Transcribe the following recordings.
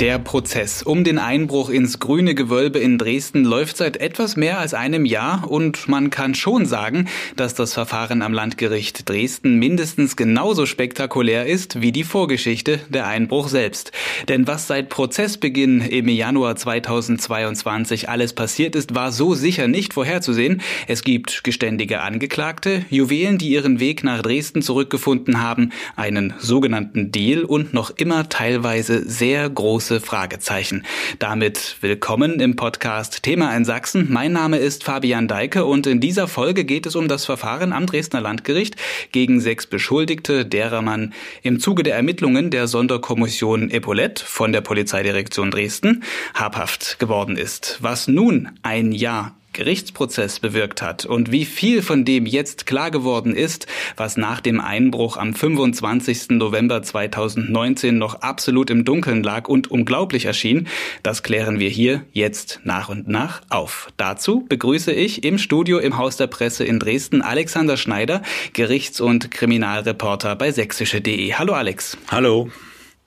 Der Prozess um den Einbruch ins grüne Gewölbe in Dresden läuft seit etwas mehr als einem Jahr und man kann schon sagen, dass das Verfahren am Landgericht Dresden mindestens genauso spektakulär ist wie die Vorgeschichte der Einbruch selbst. Denn was seit Prozessbeginn im Januar 2022 alles passiert ist, war so sicher nicht vorherzusehen. Es gibt geständige Angeklagte, Juwelen, die ihren Weg nach Dresden zurückgefunden haben, einen sogenannten Deal und noch immer teilweise sehr große große Fragezeichen. Damit willkommen im Podcast Thema in Sachsen. Mein Name ist Fabian Deike und in dieser Folge geht es um das Verfahren am Dresdner Landgericht gegen sechs Beschuldigte, derer man im Zuge der Ermittlungen der Sonderkommission Epaulette von der Polizeidirektion Dresden habhaft geworden ist. Was nun ein Jahr Gerichtsprozess bewirkt hat und wie viel von dem jetzt klar geworden ist, was nach dem Einbruch am 25. November 2019 noch absolut im Dunkeln lag und unglaublich erschien, das klären wir hier jetzt nach und nach auf. Dazu begrüße ich im Studio im Haus der Presse in Dresden Alexander Schneider, Gerichts- und Kriminalreporter bei sächsische.de. Hallo Alex. Hallo.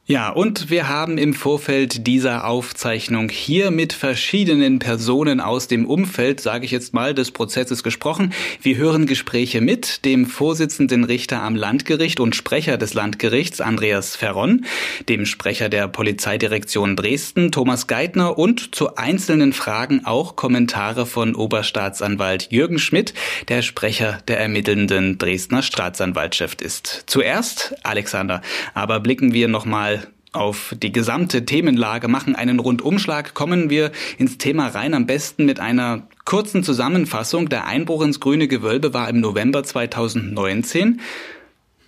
Ja, und wir haben im Vorfeld dieser Aufzeichnung hier mit verschiedenen Personen aus dem Umfeld, sage ich jetzt mal, des Prozesses gesprochen. Wir hören Gespräche mit dem Vorsitzenden Richter am Landgericht und Sprecher des Landgerichts, Andreas Ferron, dem Sprecher der Polizeidirektion Dresden, Thomas Geithner und zu einzelnen Fragen auch Kommentare von Oberstaatsanwalt Jürgen Schmidt, der Sprecher der ermittelnden Dresdner Staatsanwaltschaft ist. Zuerst, Alexander, aber blicken wir nochmal auf die gesamte Themenlage, machen einen Rundumschlag, kommen wir ins Thema rein, am besten mit einer kurzen Zusammenfassung. Der Einbruch ins grüne Gewölbe war im November 2019.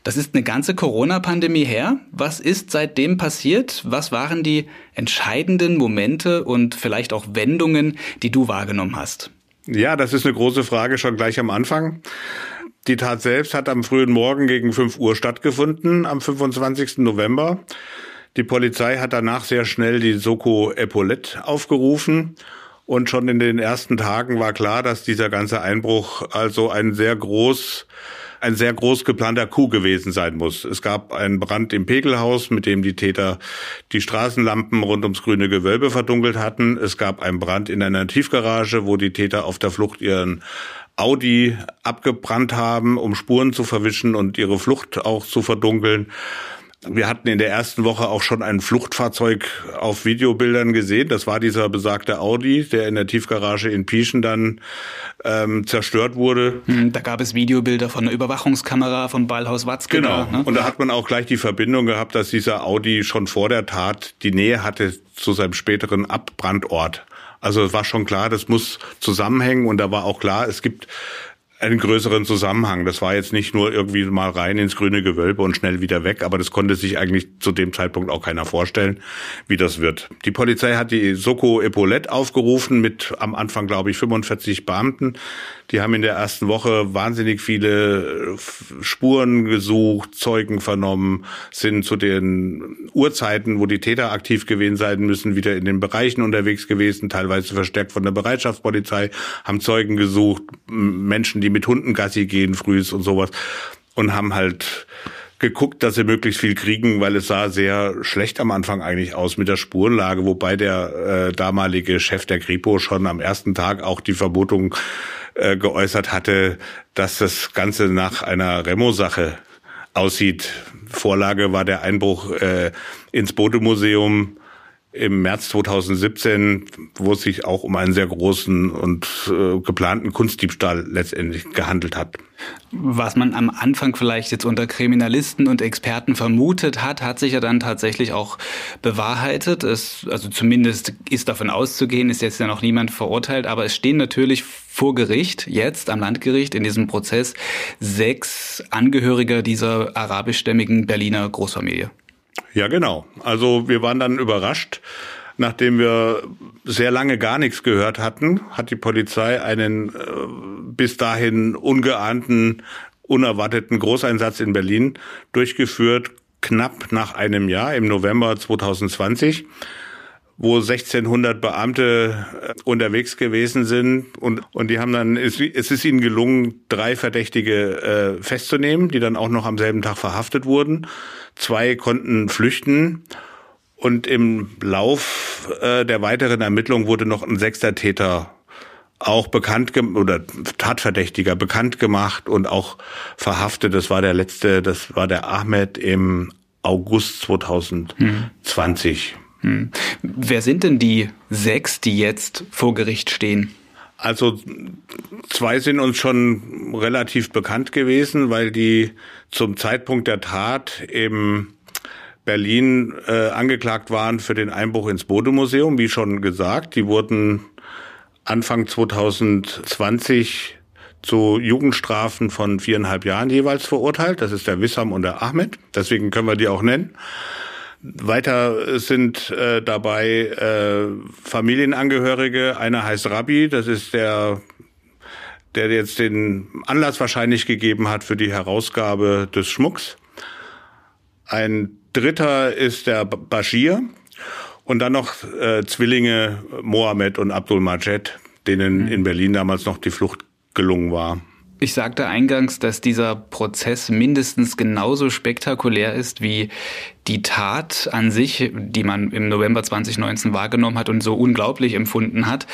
Das ist eine ganze Corona-Pandemie her. Was ist seitdem passiert? Was waren die entscheidenden Momente und vielleicht auch Wendungen, die du wahrgenommen hast? Ja, das ist eine große Frage schon gleich am Anfang. Die Tat selbst hat am frühen Morgen gegen 5 Uhr stattgefunden, am 25. November. Die Polizei hat danach sehr schnell die Soko Epaulette aufgerufen. Und schon in den ersten Tagen war klar, dass dieser ganze Einbruch also ein sehr groß, ein sehr groß geplanter Coup gewesen sein muss. Es gab einen Brand im Pegelhaus, mit dem die Täter die Straßenlampen rund ums grüne Gewölbe verdunkelt hatten. Es gab einen Brand in einer Tiefgarage, wo die Täter auf der Flucht ihren Audi abgebrannt haben, um Spuren zu verwischen und ihre Flucht auch zu verdunkeln. Wir hatten in der ersten Woche auch schon ein Fluchtfahrzeug auf Videobildern gesehen. Das war dieser besagte Audi, der in der Tiefgarage in Pieschen dann ähm, zerstört wurde. Hm, da gab es Videobilder von einer Überwachungskamera von Ballhaus Watzke. Genau. Ne? Und da hat man auch gleich die Verbindung gehabt, dass dieser Audi schon vor der Tat die Nähe hatte zu seinem späteren Abbrandort. Also es war schon klar, das muss zusammenhängen und da war auch klar, es gibt einen größeren Zusammenhang. Das war jetzt nicht nur irgendwie mal rein ins grüne Gewölbe und schnell wieder weg, aber das konnte sich eigentlich zu dem Zeitpunkt auch keiner vorstellen, wie das wird. Die Polizei hat die Soko Epaulette aufgerufen mit am Anfang, glaube ich, 45 Beamten. Die haben in der ersten Woche wahnsinnig viele Spuren gesucht, Zeugen vernommen, sind zu den Uhrzeiten, wo die Täter aktiv gewesen sein müssen, wieder in den Bereichen unterwegs gewesen, teilweise verstärkt von der Bereitschaftspolizei, haben Zeugen gesucht, Menschen, die mit Hunden Gassi gehen frühs und sowas und haben halt geguckt, dass sie möglichst viel kriegen, weil es sah sehr schlecht am Anfang eigentlich aus mit der Spurenlage, wobei der äh, damalige Chef der Kripo schon am ersten Tag auch die Vermutung äh, geäußert hatte, dass das Ganze nach einer Remo-Sache aussieht. Vorlage war der Einbruch äh, ins Bodemuseum im März 2017, wo es sich auch um einen sehr großen und äh, geplanten Kunstdiebstahl letztendlich gehandelt hat. Was man am Anfang vielleicht jetzt unter Kriminalisten und Experten vermutet hat, hat sich ja dann tatsächlich auch bewahrheitet. Es, also zumindest ist davon auszugehen, ist jetzt ja noch niemand verurteilt, aber es stehen natürlich vor Gericht, jetzt am Landgericht in diesem Prozess, sechs Angehörige dieser arabischstämmigen Berliner Großfamilie. Ja, genau. Also wir waren dann überrascht. Nachdem wir sehr lange gar nichts gehört hatten, hat die Polizei einen äh, bis dahin ungeahnten, unerwarteten Großeinsatz in Berlin durchgeführt, knapp nach einem Jahr, im November 2020 wo 1600 Beamte äh, unterwegs gewesen sind und, und die haben dann, es, es ist ihnen gelungen, drei Verdächtige äh, festzunehmen, die dann auch noch am selben Tag verhaftet wurden. Zwei konnten flüchten und im Lauf äh, der weiteren Ermittlungen wurde noch ein sechster Täter auch bekannt oder Tatverdächtiger bekannt gemacht und auch verhaftet. Das war der letzte, das war der Ahmed im August 2020. Hm. Hm. Wer sind denn die sechs, die jetzt vor Gericht stehen? Also zwei sind uns schon relativ bekannt gewesen, weil die zum Zeitpunkt der Tat eben Berlin äh, angeklagt waren für den Einbruch ins Bodemuseum, wie schon gesagt. Die wurden Anfang 2020 zu Jugendstrafen von viereinhalb Jahren jeweils verurteilt. Das ist der Wissam und der Ahmed. Deswegen können wir die auch nennen. Weiter sind äh, dabei äh, Familienangehörige. Einer heißt Rabbi, das ist der, der jetzt den Anlass wahrscheinlich gegeben hat für die Herausgabe des Schmucks. Ein dritter ist der Bashir und dann noch äh, Zwillinge Mohammed und Abdul Majed, denen mhm. in Berlin damals noch die Flucht gelungen war. Ich sagte eingangs, dass dieser Prozess mindestens genauso spektakulär ist wie die Tat an sich, die man im November 2019 wahrgenommen hat und so unglaublich empfunden hat.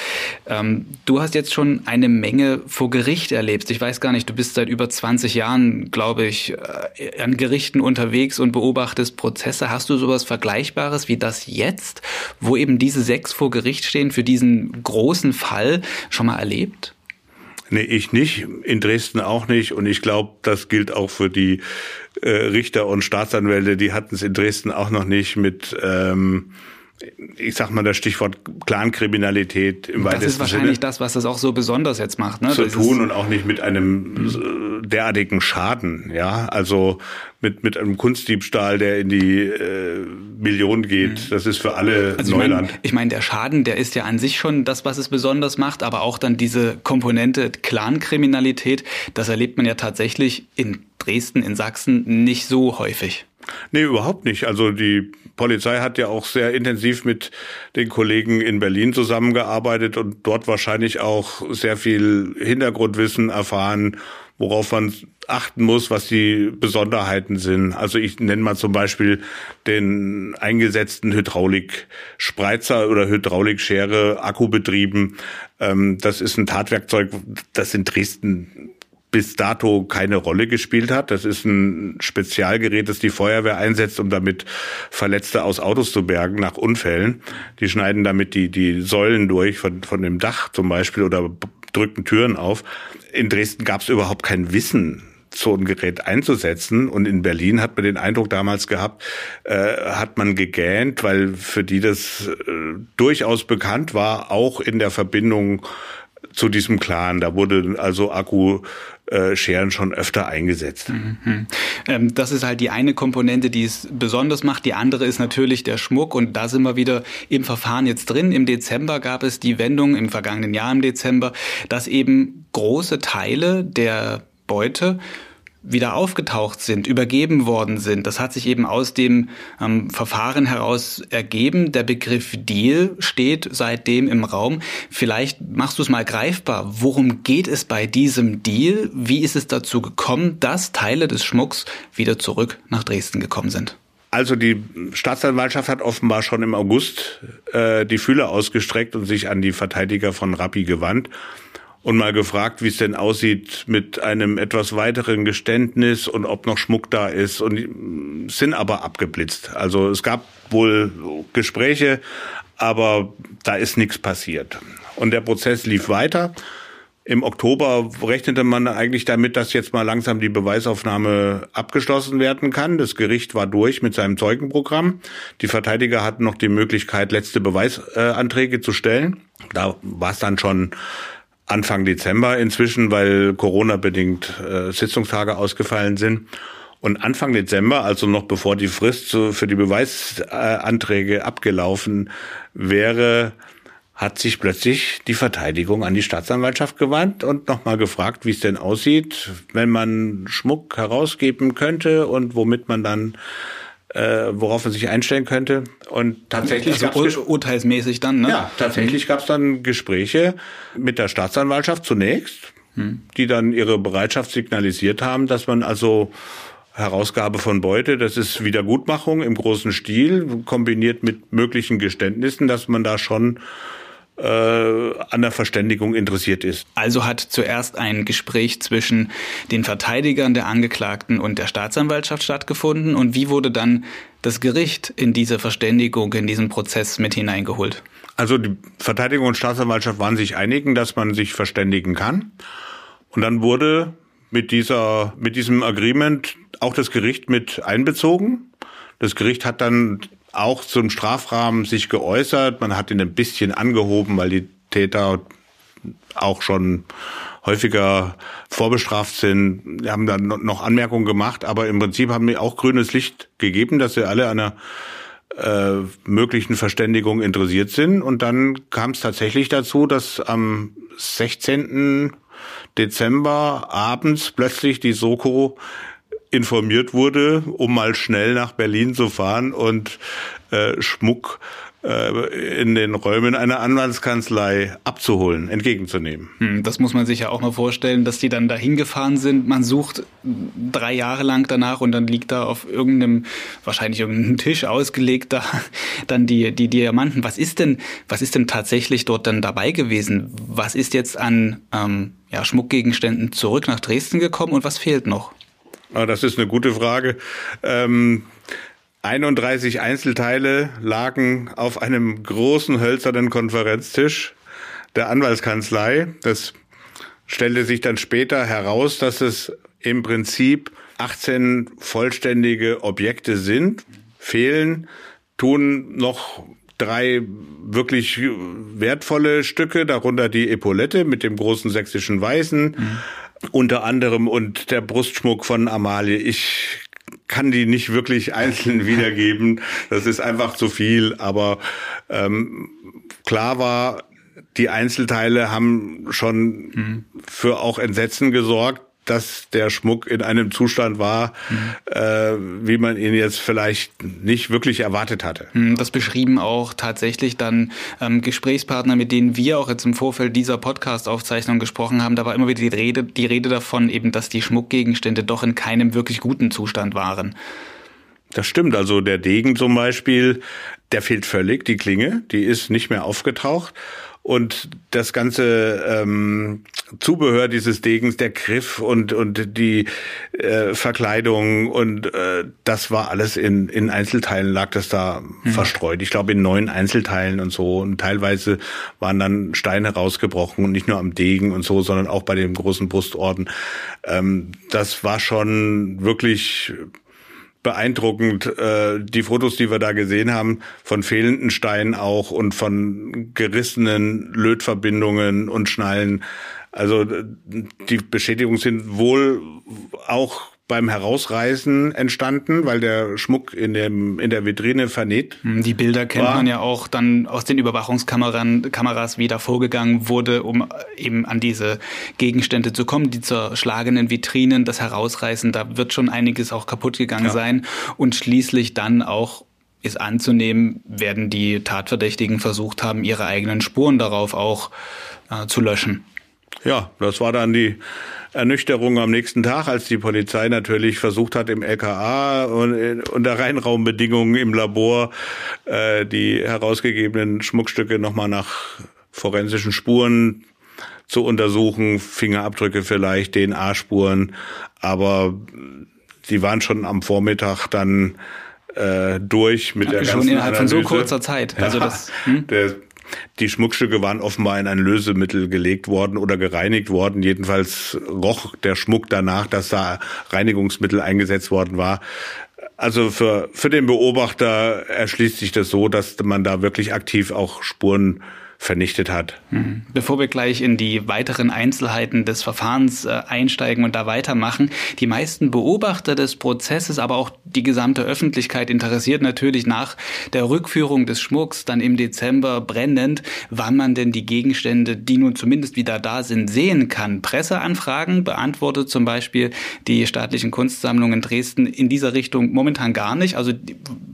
Ähm, du hast jetzt schon eine Menge vor Gericht erlebt. Ich weiß gar nicht, du bist seit über 20 Jahren, glaube ich, äh, an Gerichten unterwegs und beobachtest Prozesse. Hast du sowas Vergleichbares wie das jetzt, wo eben diese sechs vor Gericht stehen für diesen großen Fall schon mal erlebt? Nee, ich nicht, in Dresden auch nicht. Und ich glaube, das gilt auch für die äh, Richter und Staatsanwälte. Die hatten es in Dresden auch noch nicht mit ähm, ich sag mal das Stichwort Clankriminalität im weitesten Das ist wahrscheinlich Sinne das, was das auch so besonders jetzt macht, ne? Zu das tun und auch nicht mit einem derartigen Schaden, ja. Also mit, mit einem Kunstdiebstahl, der in die äh, Million geht, mhm. das ist für alle also Neuland. Ich meine, ich mein, der Schaden, der ist ja an sich schon das, was es besonders macht, aber auch dann diese Komponente Clankriminalität, das erlebt man ja tatsächlich in Dresden, in Sachsen nicht so häufig. Nee, überhaupt nicht. Also die Polizei hat ja auch sehr intensiv mit den Kollegen in Berlin zusammengearbeitet und dort wahrscheinlich auch sehr viel Hintergrundwissen erfahren, worauf man achten muss, was die Besonderheiten sind. Also ich nenne mal zum Beispiel den eingesetzten Hydraulikspreizer oder Hydraulikschere, Akkubetrieben. Ähm, das ist ein Tatwerkzeug, das in Dresden bis dato keine Rolle gespielt hat. Das ist ein Spezialgerät, das die Feuerwehr einsetzt, um damit Verletzte aus Autos zu bergen nach Unfällen. Die schneiden damit die, die Säulen durch von, von dem Dach zum Beispiel oder drücken Türen auf. In Dresden gab es überhaupt kein Wissen so ein Gerät einzusetzen. Und in Berlin hat man den Eindruck damals gehabt, äh, hat man gegähnt, weil für die das äh, durchaus bekannt war, auch in der Verbindung zu diesem Clan. Da wurde also Akkuscheren schon öfter eingesetzt. Mhm. Ähm, das ist halt die eine Komponente, die es besonders macht. Die andere ist natürlich der Schmuck. Und da sind wir wieder im Verfahren jetzt drin. Im Dezember gab es die Wendung, im vergangenen Jahr im Dezember, dass eben große Teile der Beute wieder aufgetaucht sind, übergeben worden sind. Das hat sich eben aus dem ähm, Verfahren heraus ergeben. Der Begriff Deal steht seitdem im Raum. Vielleicht machst du es mal greifbar. Worum geht es bei diesem Deal? Wie ist es dazu gekommen, dass Teile des Schmucks wieder zurück nach Dresden gekommen sind? Also die Staatsanwaltschaft hat offenbar schon im August äh, die Fühler ausgestreckt und sich an die Verteidiger von Rappi gewandt und mal gefragt, wie es denn aussieht mit einem etwas weiteren Geständnis und ob noch Schmuck da ist und sind aber abgeblitzt. Also es gab wohl Gespräche, aber da ist nichts passiert. Und der Prozess lief weiter. Im Oktober rechnete man eigentlich damit, dass jetzt mal langsam die Beweisaufnahme abgeschlossen werden kann. Das Gericht war durch mit seinem Zeugenprogramm. Die Verteidiger hatten noch die Möglichkeit, letzte Beweisanträge zu stellen. Da war es dann schon Anfang Dezember inzwischen, weil Corona-bedingt äh, Sitzungstage ausgefallen sind. Und Anfang Dezember, also noch bevor die Frist für die Beweisanträge abgelaufen wäre, hat sich plötzlich die Verteidigung an die Staatsanwaltschaft gewandt und nochmal gefragt, wie es denn aussieht, wenn man Schmuck herausgeben könnte und womit man dann äh, worauf man sich einstellen könnte. Und tatsächlich also ur urteilsmäßig dann, ne? Ja, tatsächlich gab es dann Gespräche mit der Staatsanwaltschaft zunächst, hm. die dann ihre Bereitschaft signalisiert haben, dass man also Herausgabe von Beute, das ist Wiedergutmachung im großen Stil, kombiniert mit möglichen Geständnissen, dass man da schon äh, an der Verständigung interessiert ist. Also hat zuerst ein Gespräch zwischen den Verteidigern der Angeklagten und der Staatsanwaltschaft stattgefunden und wie wurde dann das Gericht in diese Verständigung, in diesen Prozess mit hineingeholt? Also die Verteidigung und Staatsanwaltschaft waren sich einigen, dass man sich verständigen kann. Und dann wurde mit dieser, mit diesem Agreement auch das Gericht mit einbezogen. Das Gericht hat dann auch zum Strafrahmen sich geäußert. Man hat ihn ein bisschen angehoben, weil die Täter auch schon häufiger vorbestraft sind. Wir haben dann noch Anmerkungen gemacht, aber im Prinzip haben wir auch grünes Licht gegeben, dass sie alle an einer äh, möglichen Verständigung interessiert sind. Und dann kam es tatsächlich dazu, dass am 16. Dezember abends plötzlich die Soko informiert wurde, um mal schnell nach Berlin zu fahren und äh, Schmuck äh, in den Räumen einer Anwaltskanzlei abzuholen, entgegenzunehmen. Hm, das muss man sich ja auch mal vorstellen, dass die dann da hingefahren sind. Man sucht drei Jahre lang danach und dann liegt da auf irgendeinem, wahrscheinlich irgendeinem Tisch ausgelegt da dann die, die Diamanten. Was ist denn, was ist denn tatsächlich dort dann dabei gewesen? Was ist jetzt an ähm, ja, Schmuckgegenständen zurück nach Dresden gekommen und was fehlt noch? Ah, das ist eine gute Frage. Ähm 31 Einzelteile lagen auf einem großen hölzernen Konferenztisch der Anwaltskanzlei. Das stellte sich dann später heraus, dass es im Prinzip 18 vollständige Objekte sind. Fehlen tun noch drei wirklich wertvolle Stücke, darunter die Epaulette mit dem großen sächsischen Weißen. Mhm unter anderem und der Brustschmuck von Amalie. Ich kann die nicht wirklich einzeln wiedergeben. Das ist einfach zu viel. Aber ähm, klar war, die Einzelteile haben schon mhm. für auch Entsetzen gesorgt dass der Schmuck in einem Zustand war, mhm. äh, wie man ihn jetzt vielleicht nicht wirklich erwartet hatte. Mhm, das beschrieben auch tatsächlich dann ähm, Gesprächspartner, mit denen wir auch jetzt im Vorfeld dieser Podcast-Aufzeichnung gesprochen haben. Da war immer wieder die Rede, die Rede davon, eben, dass die Schmuckgegenstände doch in keinem wirklich guten Zustand waren. Das stimmt. Also der Degen zum Beispiel, der fehlt völlig, die Klinge, die ist nicht mehr aufgetaucht und das ganze ähm, Zubehör dieses Degens, der Griff und und die äh, Verkleidung und äh, das war alles in in Einzelteilen lag das da mhm. verstreut. Ich glaube in neun Einzelteilen und so und teilweise waren dann Steine rausgebrochen und nicht nur am Degen und so, sondern auch bei dem großen Brustorden. Ähm, das war schon wirklich beeindruckend, äh, die Fotos, die wir da gesehen haben, von fehlenden Steinen auch und von gerissenen Lötverbindungen und Schnallen. Also die Beschädigungen sind wohl auch beim Herausreißen entstanden, weil der Schmuck in, dem, in der Vitrine vernäht. Hm, die Bilder kennt war. man ja auch dann aus den Überwachungskameras, wie da vorgegangen wurde, um eben an diese Gegenstände zu kommen, die zerschlagenen Vitrinen, das Herausreißen, da wird schon einiges auch kaputt gegangen ja. sein und schließlich dann auch ist anzunehmen, werden die Tatverdächtigen versucht haben, ihre eigenen Spuren darauf auch äh, zu löschen. Ja, das war dann die Ernüchterung am nächsten Tag, als die Polizei natürlich versucht hat, im LKA und unter Reinraumbedingungen im Labor äh, die herausgegebenen Schmuckstücke nochmal nach forensischen Spuren zu untersuchen, Fingerabdrücke vielleicht, DNA-Spuren, aber die waren schon am Vormittag dann äh, durch mit ja, der schon ganzen innerhalb Analyse. von so kurzer Zeit. Also ja, das, hm? der die Schmuckstücke waren offenbar in ein Lösemittel gelegt worden oder gereinigt worden. Jedenfalls roch der Schmuck danach, dass da Reinigungsmittel eingesetzt worden war. Also für, für den Beobachter erschließt sich das so, dass man da wirklich aktiv auch Spuren vernichtet hat. Mhm. Bevor wir gleich in die weiteren Einzelheiten des Verfahrens äh, einsteigen und da weitermachen, die meisten Beobachter des Prozesses, aber auch die gesamte Öffentlichkeit interessiert natürlich nach der Rückführung des Schmucks dann im Dezember brennend, wann man denn die Gegenstände, die nun zumindest wieder da sind, sehen kann. Presseanfragen beantwortet zum Beispiel die staatlichen Kunstsammlungen Dresden in dieser Richtung momentan gar nicht. Also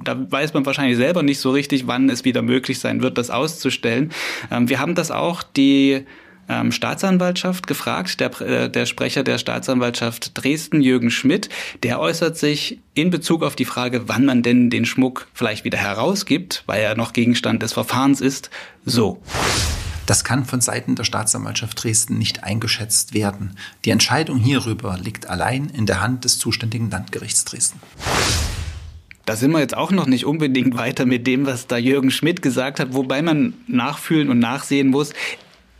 da weiß man wahrscheinlich selber nicht so richtig, wann es wieder möglich sein wird, das auszustellen. Ähm, wir haben das auch die ähm, Staatsanwaltschaft gefragt, der, äh, der Sprecher der Staatsanwaltschaft Dresden, Jürgen Schmidt, der äußert sich in Bezug auf die Frage, wann man denn den Schmuck vielleicht wieder herausgibt, weil er noch Gegenstand des Verfahrens ist, so. Das kann von Seiten der Staatsanwaltschaft Dresden nicht eingeschätzt werden. Die Entscheidung hierüber liegt allein in der Hand des zuständigen Landgerichts Dresden. Da sind wir jetzt auch noch nicht unbedingt weiter mit dem, was da Jürgen Schmidt gesagt hat, wobei man nachfühlen und nachsehen muss.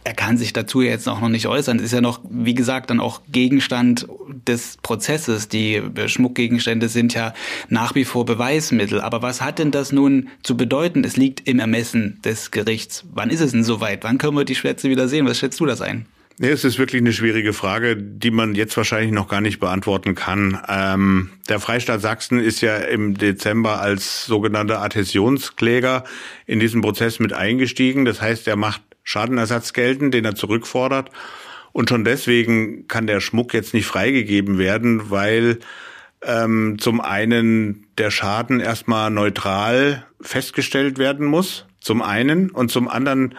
Er kann sich dazu jetzt auch noch nicht äußern. Ist ja noch, wie gesagt, dann auch Gegenstand des Prozesses. Die Schmuckgegenstände sind ja nach wie vor Beweismittel. Aber was hat denn das nun zu bedeuten? Es liegt im Ermessen des Gerichts. Wann ist es denn soweit? Wann können wir die Schätze wieder sehen? Was schätzt du das ein? Nee, es ist wirklich eine schwierige Frage, die man jetzt wahrscheinlich noch gar nicht beantworten kann. Ähm, der Freistaat Sachsen ist ja im Dezember als sogenannter Adhäsionskläger in diesen Prozess mit eingestiegen. Das heißt, er macht Schadenersatz geltend, den er zurückfordert. Und schon deswegen kann der Schmuck jetzt nicht freigegeben werden, weil ähm, zum einen der Schaden erstmal neutral festgestellt werden muss, zum einen, und zum anderen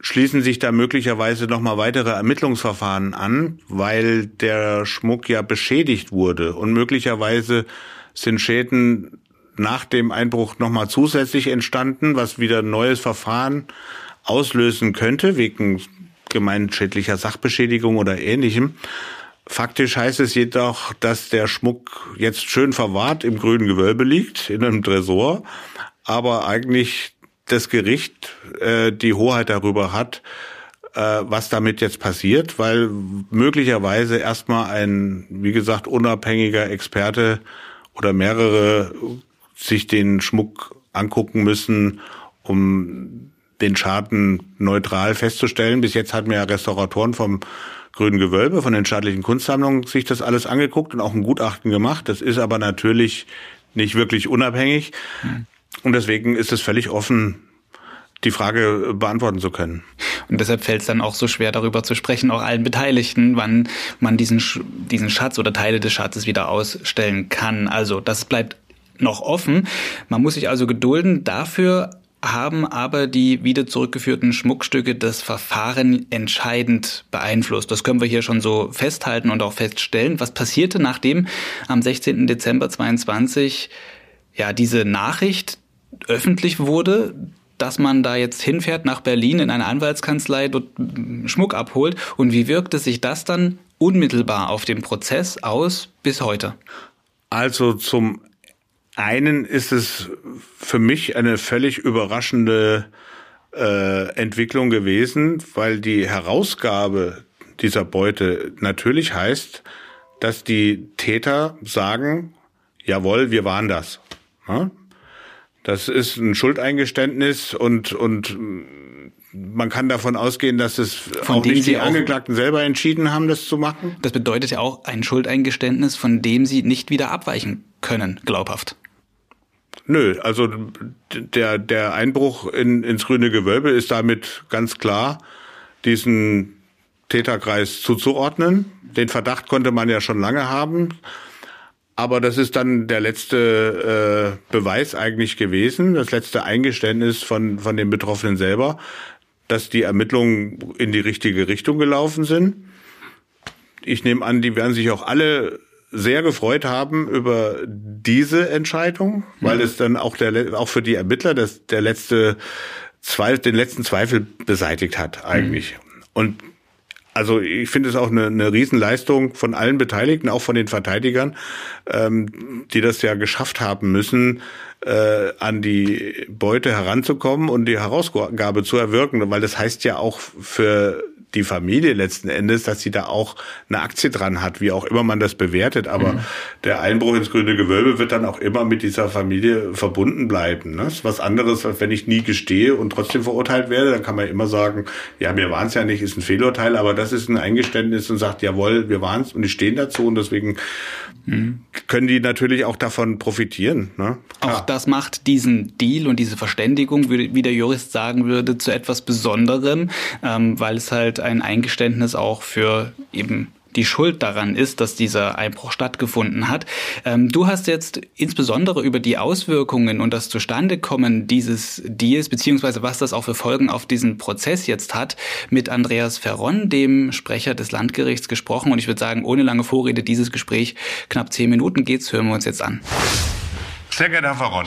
schließen sich da möglicherweise nochmal weitere Ermittlungsverfahren an, weil der Schmuck ja beschädigt wurde und möglicherweise sind Schäden nach dem Einbruch nochmal zusätzlich entstanden, was wieder ein neues Verfahren auslösen könnte, wegen gemeinschädlicher Sachbeschädigung oder ähnlichem. Faktisch heißt es jedoch, dass der Schmuck jetzt schön verwahrt im grünen Gewölbe liegt, in einem Tresor, aber eigentlich das Gericht äh, die Hoheit darüber hat, äh, was damit jetzt passiert, weil möglicherweise erstmal ein, wie gesagt, unabhängiger Experte oder mehrere sich den Schmuck angucken müssen, um den Schaden neutral festzustellen. Bis jetzt hatten wir ja Restauratoren vom Grünen Gewölbe, von den staatlichen Kunstsammlungen sich das alles angeguckt und auch ein Gutachten gemacht. Das ist aber natürlich nicht wirklich unabhängig. Mhm. Und deswegen ist es völlig offen, die Frage beantworten zu können. Und deshalb fällt es dann auch so schwer, darüber zu sprechen, auch allen Beteiligten, wann man diesen, diesen Schatz oder Teile des Schatzes wieder ausstellen kann. Also das bleibt noch offen. Man muss sich also gedulden. Dafür haben aber die wieder zurückgeführten Schmuckstücke das Verfahren entscheidend beeinflusst. Das können wir hier schon so festhalten und auch feststellen. Was passierte, nachdem am 16. Dezember 22 ja diese Nachricht öffentlich wurde, dass man da jetzt hinfährt nach Berlin in eine Anwaltskanzlei, dort Schmuck abholt. Und wie wirkte sich das dann unmittelbar auf den Prozess aus bis heute? Also zum einen ist es für mich eine völlig überraschende äh, Entwicklung gewesen, weil die Herausgabe dieser Beute natürlich heißt, dass die Täter sagen, jawohl, wir waren das. Ja? Das ist ein Schuldeingeständnis und, und man kann davon ausgehen, dass es von auch nicht die Angeklagten selber entschieden haben, das zu machen. Das bedeutet ja auch ein Schuldeingeständnis, von dem sie nicht wieder abweichen können, glaubhaft. Nö, also der, der Einbruch in, ins grüne Gewölbe ist damit ganz klar diesen Täterkreis zuzuordnen. Den Verdacht konnte man ja schon lange haben. Aber das ist dann der letzte äh, Beweis eigentlich gewesen, das letzte Eingeständnis von, von den Betroffenen selber, dass die Ermittlungen in die richtige Richtung gelaufen sind. Ich nehme an, die werden sich auch alle sehr gefreut haben über diese Entscheidung, weil mhm. es dann auch der auch für die Ermittler das der letzte Zweifel, den letzten Zweifel beseitigt hat eigentlich. Mhm. Und also ich finde es auch eine, eine Riesenleistung von allen Beteiligten, auch von den Verteidigern, ähm, die das ja geschafft haben müssen, äh, an die Beute heranzukommen und die Herausgabe zu erwirken, weil das heißt ja auch für die Familie letzten Endes, dass sie da auch eine Aktie dran hat, wie auch immer man das bewertet. Aber mhm. der Einbruch ins grüne Gewölbe wird dann auch immer mit dieser Familie verbunden bleiben. Ne? Das ist was anderes, als wenn ich nie gestehe und trotzdem verurteilt werde. Dann kann man immer sagen, ja, wir waren es ja nicht, ist ein Fehlurteil, aber das ist ein Eingeständnis und sagt, jawohl, wir waren es und die stehen dazu und deswegen mhm. können die natürlich auch davon profitieren. Ne? Auch das macht diesen Deal und diese Verständigung, wie der Jurist sagen würde, zu etwas Besonderem, ähm, weil es halt ein Eingeständnis auch für eben die Schuld daran ist, dass dieser Einbruch stattgefunden hat. Ähm, du hast jetzt insbesondere über die Auswirkungen und das Zustandekommen dieses Deals, beziehungsweise was das auch für Folgen auf diesen Prozess jetzt hat, mit Andreas Ferron, dem Sprecher des Landgerichts, gesprochen. Und ich würde sagen, ohne lange Vorrede, dieses Gespräch, knapp zehn Minuten geht's, hören wir uns jetzt an. Sehr geehrter Herr Ferron,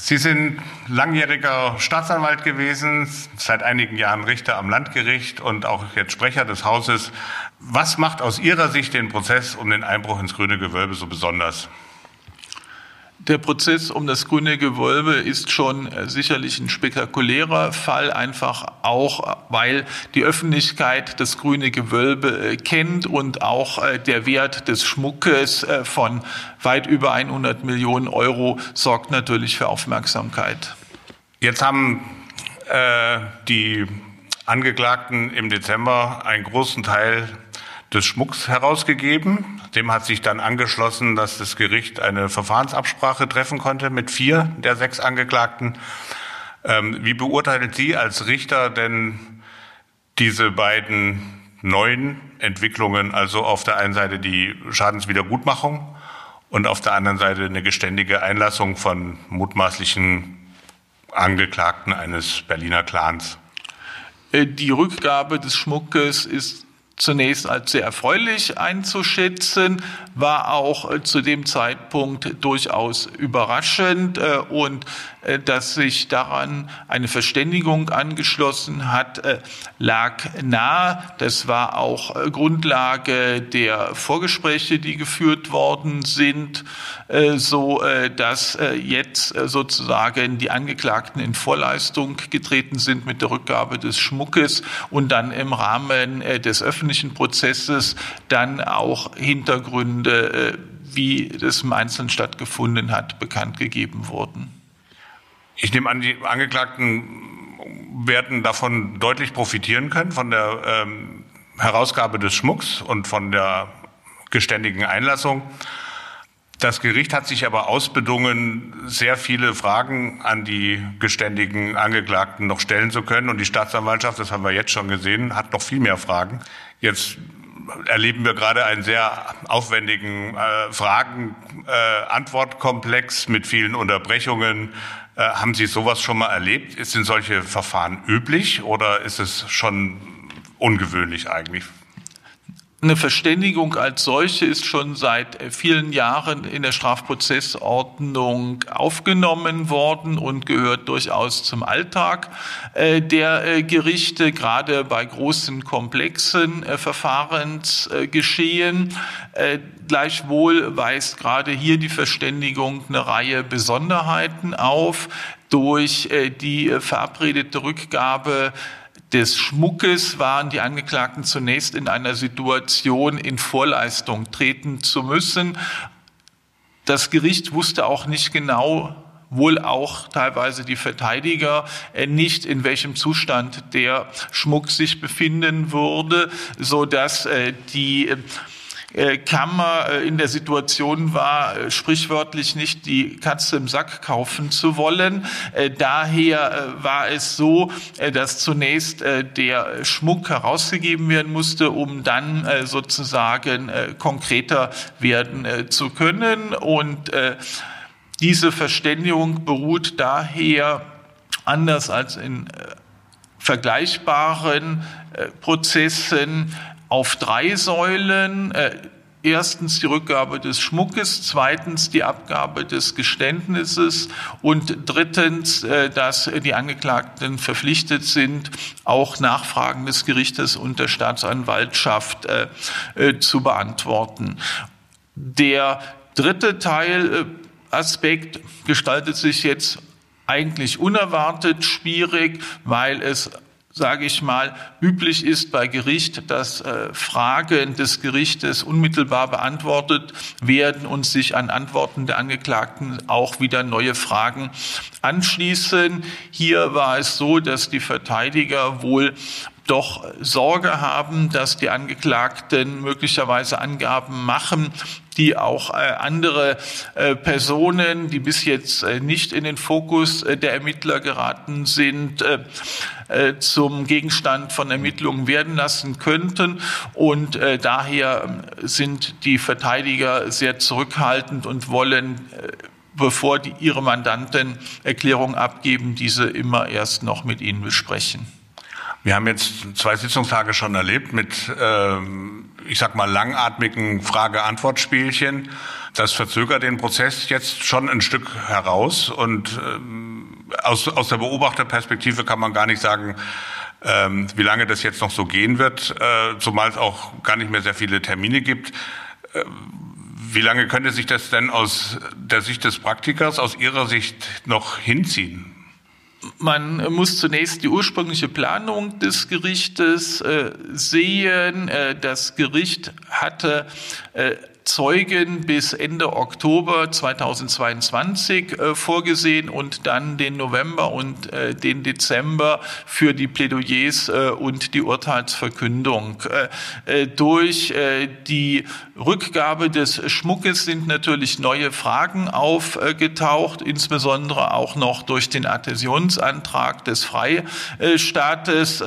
Sie sind langjähriger Staatsanwalt gewesen, seit einigen Jahren Richter am Landgericht und auch jetzt Sprecher des Hauses. Was macht aus Ihrer Sicht den Prozess um den Einbruch ins grüne Gewölbe so besonders? Der Prozess um das grüne Gewölbe ist schon äh, sicherlich ein spektakulärer Fall, einfach auch, weil die Öffentlichkeit das grüne Gewölbe äh, kennt und auch äh, der Wert des Schmuckes von weit über 100 Millionen Euro sorgt natürlich für Aufmerksamkeit. Jetzt haben äh, die Angeklagten im Dezember einen großen Teil des Schmucks herausgegeben. Dem hat sich dann angeschlossen, dass das Gericht eine Verfahrensabsprache treffen konnte mit vier der sechs Angeklagten. Ähm, wie beurteilt Sie als Richter denn diese beiden neuen Entwicklungen, also auf der einen Seite die Schadenswiedergutmachung und auf der anderen Seite eine geständige Einlassung von mutmaßlichen Angeklagten eines Berliner Clans? Äh, die Rückgabe des Schmuckes ist zunächst als sehr erfreulich einzuschätzen, war auch äh, zu dem Zeitpunkt durchaus überraschend äh, und äh, dass sich daran eine Verständigung angeschlossen hat, lag nahe. Das war auch Grundlage der Vorgespräche, die geführt worden sind, so dass jetzt sozusagen die Angeklagten in Vorleistung getreten sind mit der Rückgabe des Schmuckes und dann im Rahmen des öffentlichen Prozesses dann auch Hintergründe, wie das im Einzelnen stattgefunden hat, bekannt gegeben wurden. Ich nehme an, die Angeklagten werden davon deutlich profitieren können, von der ähm, Herausgabe des Schmucks und von der geständigen Einlassung. Das Gericht hat sich aber ausbedungen, sehr viele Fragen an die geständigen Angeklagten noch stellen zu können. Und die Staatsanwaltschaft, das haben wir jetzt schon gesehen, hat noch viel mehr Fragen. Jetzt erleben wir gerade einen sehr aufwendigen äh, Fragen-Antwortkomplex äh, mit vielen Unterbrechungen, äh, haben Sie sowas schon mal erlebt? Sind solche Verfahren üblich oder ist es schon ungewöhnlich eigentlich? Eine Verständigung als solche ist schon seit vielen Jahren in der Strafprozessordnung aufgenommen worden und gehört durchaus zum Alltag äh, der äh, Gerichte, gerade bei großen, komplexen äh, Verfahrensgeschehen. Gleichwohl weist gerade hier die Verständigung eine Reihe Besonderheiten auf durch die verabredete Rückgabe des Schmuckes waren die Angeklagten zunächst in einer Situation, in Vorleistung treten zu müssen. Das Gericht wusste auch nicht genau, wohl auch teilweise die Verteidiger äh, nicht, in welchem Zustand der Schmuck sich befinden würde, so dass äh, die äh, Kammer äh, in der Situation war, äh, sprichwörtlich nicht die Katze im Sack kaufen zu wollen. Daher war es so, dass zunächst der Schmuck herausgegeben werden musste, um dann sozusagen konkreter werden zu können. Und diese Verständigung beruht daher anders als in vergleichbaren Prozessen auf drei Säulen. Äh, erstens die Rückgabe des Schmuckes, zweitens die Abgabe des Geständnisses und drittens, äh, dass die Angeklagten verpflichtet sind, auch Nachfragen des Gerichtes und der Staatsanwaltschaft äh, zu beantworten. Der dritte Teil Aspekt gestaltet sich jetzt eigentlich unerwartet schwierig, weil es sage ich mal, üblich ist bei Gericht, dass äh, Fragen des Gerichtes unmittelbar beantwortet werden und sich an Antworten der Angeklagten auch wieder neue Fragen anschließen. Hier war es so, dass die Verteidiger wohl doch Sorge haben, dass die Angeklagten möglicherweise Angaben machen, die auch äh, andere äh, Personen, die bis jetzt äh, nicht in den Fokus der Ermittler geraten sind, zum Gegenstand von Ermittlungen werden lassen könnten. Und daher sind die Verteidiger sehr zurückhaltend und wollen bevor die, ihre Mandanten Erklärungen abgeben, diese immer erst noch mit ihnen besprechen. Wir haben jetzt zwei Sitzungstage schon erlebt mit, ähm, ich sag mal, langatmigen Frage-Antwort-Spielchen. Das verzögert den Prozess jetzt schon ein Stück heraus. Und ähm, aus, aus der Beobachterperspektive kann man gar nicht sagen, ähm, wie lange das jetzt noch so gehen wird, äh, zumal es auch gar nicht mehr sehr viele Termine gibt. Äh, wie lange könnte sich das denn aus der Sicht des Praktikers, aus Ihrer Sicht noch hinziehen? Man muss zunächst die ursprüngliche Planung des Gerichtes äh, sehen. Äh, das Gericht hatte äh, Zeugen bis Ende Oktober 2022 äh, vorgesehen und dann den November und äh, den Dezember für die Plädoyers äh, und die Urteilsverkündung. Äh, äh, durch äh, die Rückgabe des Schmuckes sind natürlich neue Fragen aufgetaucht, insbesondere auch noch durch den Adhäsionsantrag des Freistaates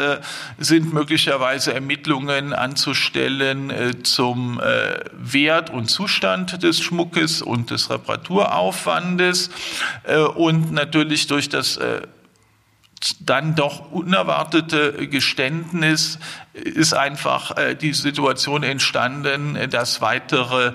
sind möglicherweise Ermittlungen anzustellen zum Wert und Zustand des Schmuckes und des Reparaturaufwandes äh, und natürlich durch das äh, dann doch unerwartete Geständnis ist einfach äh, die Situation entstanden, dass weitere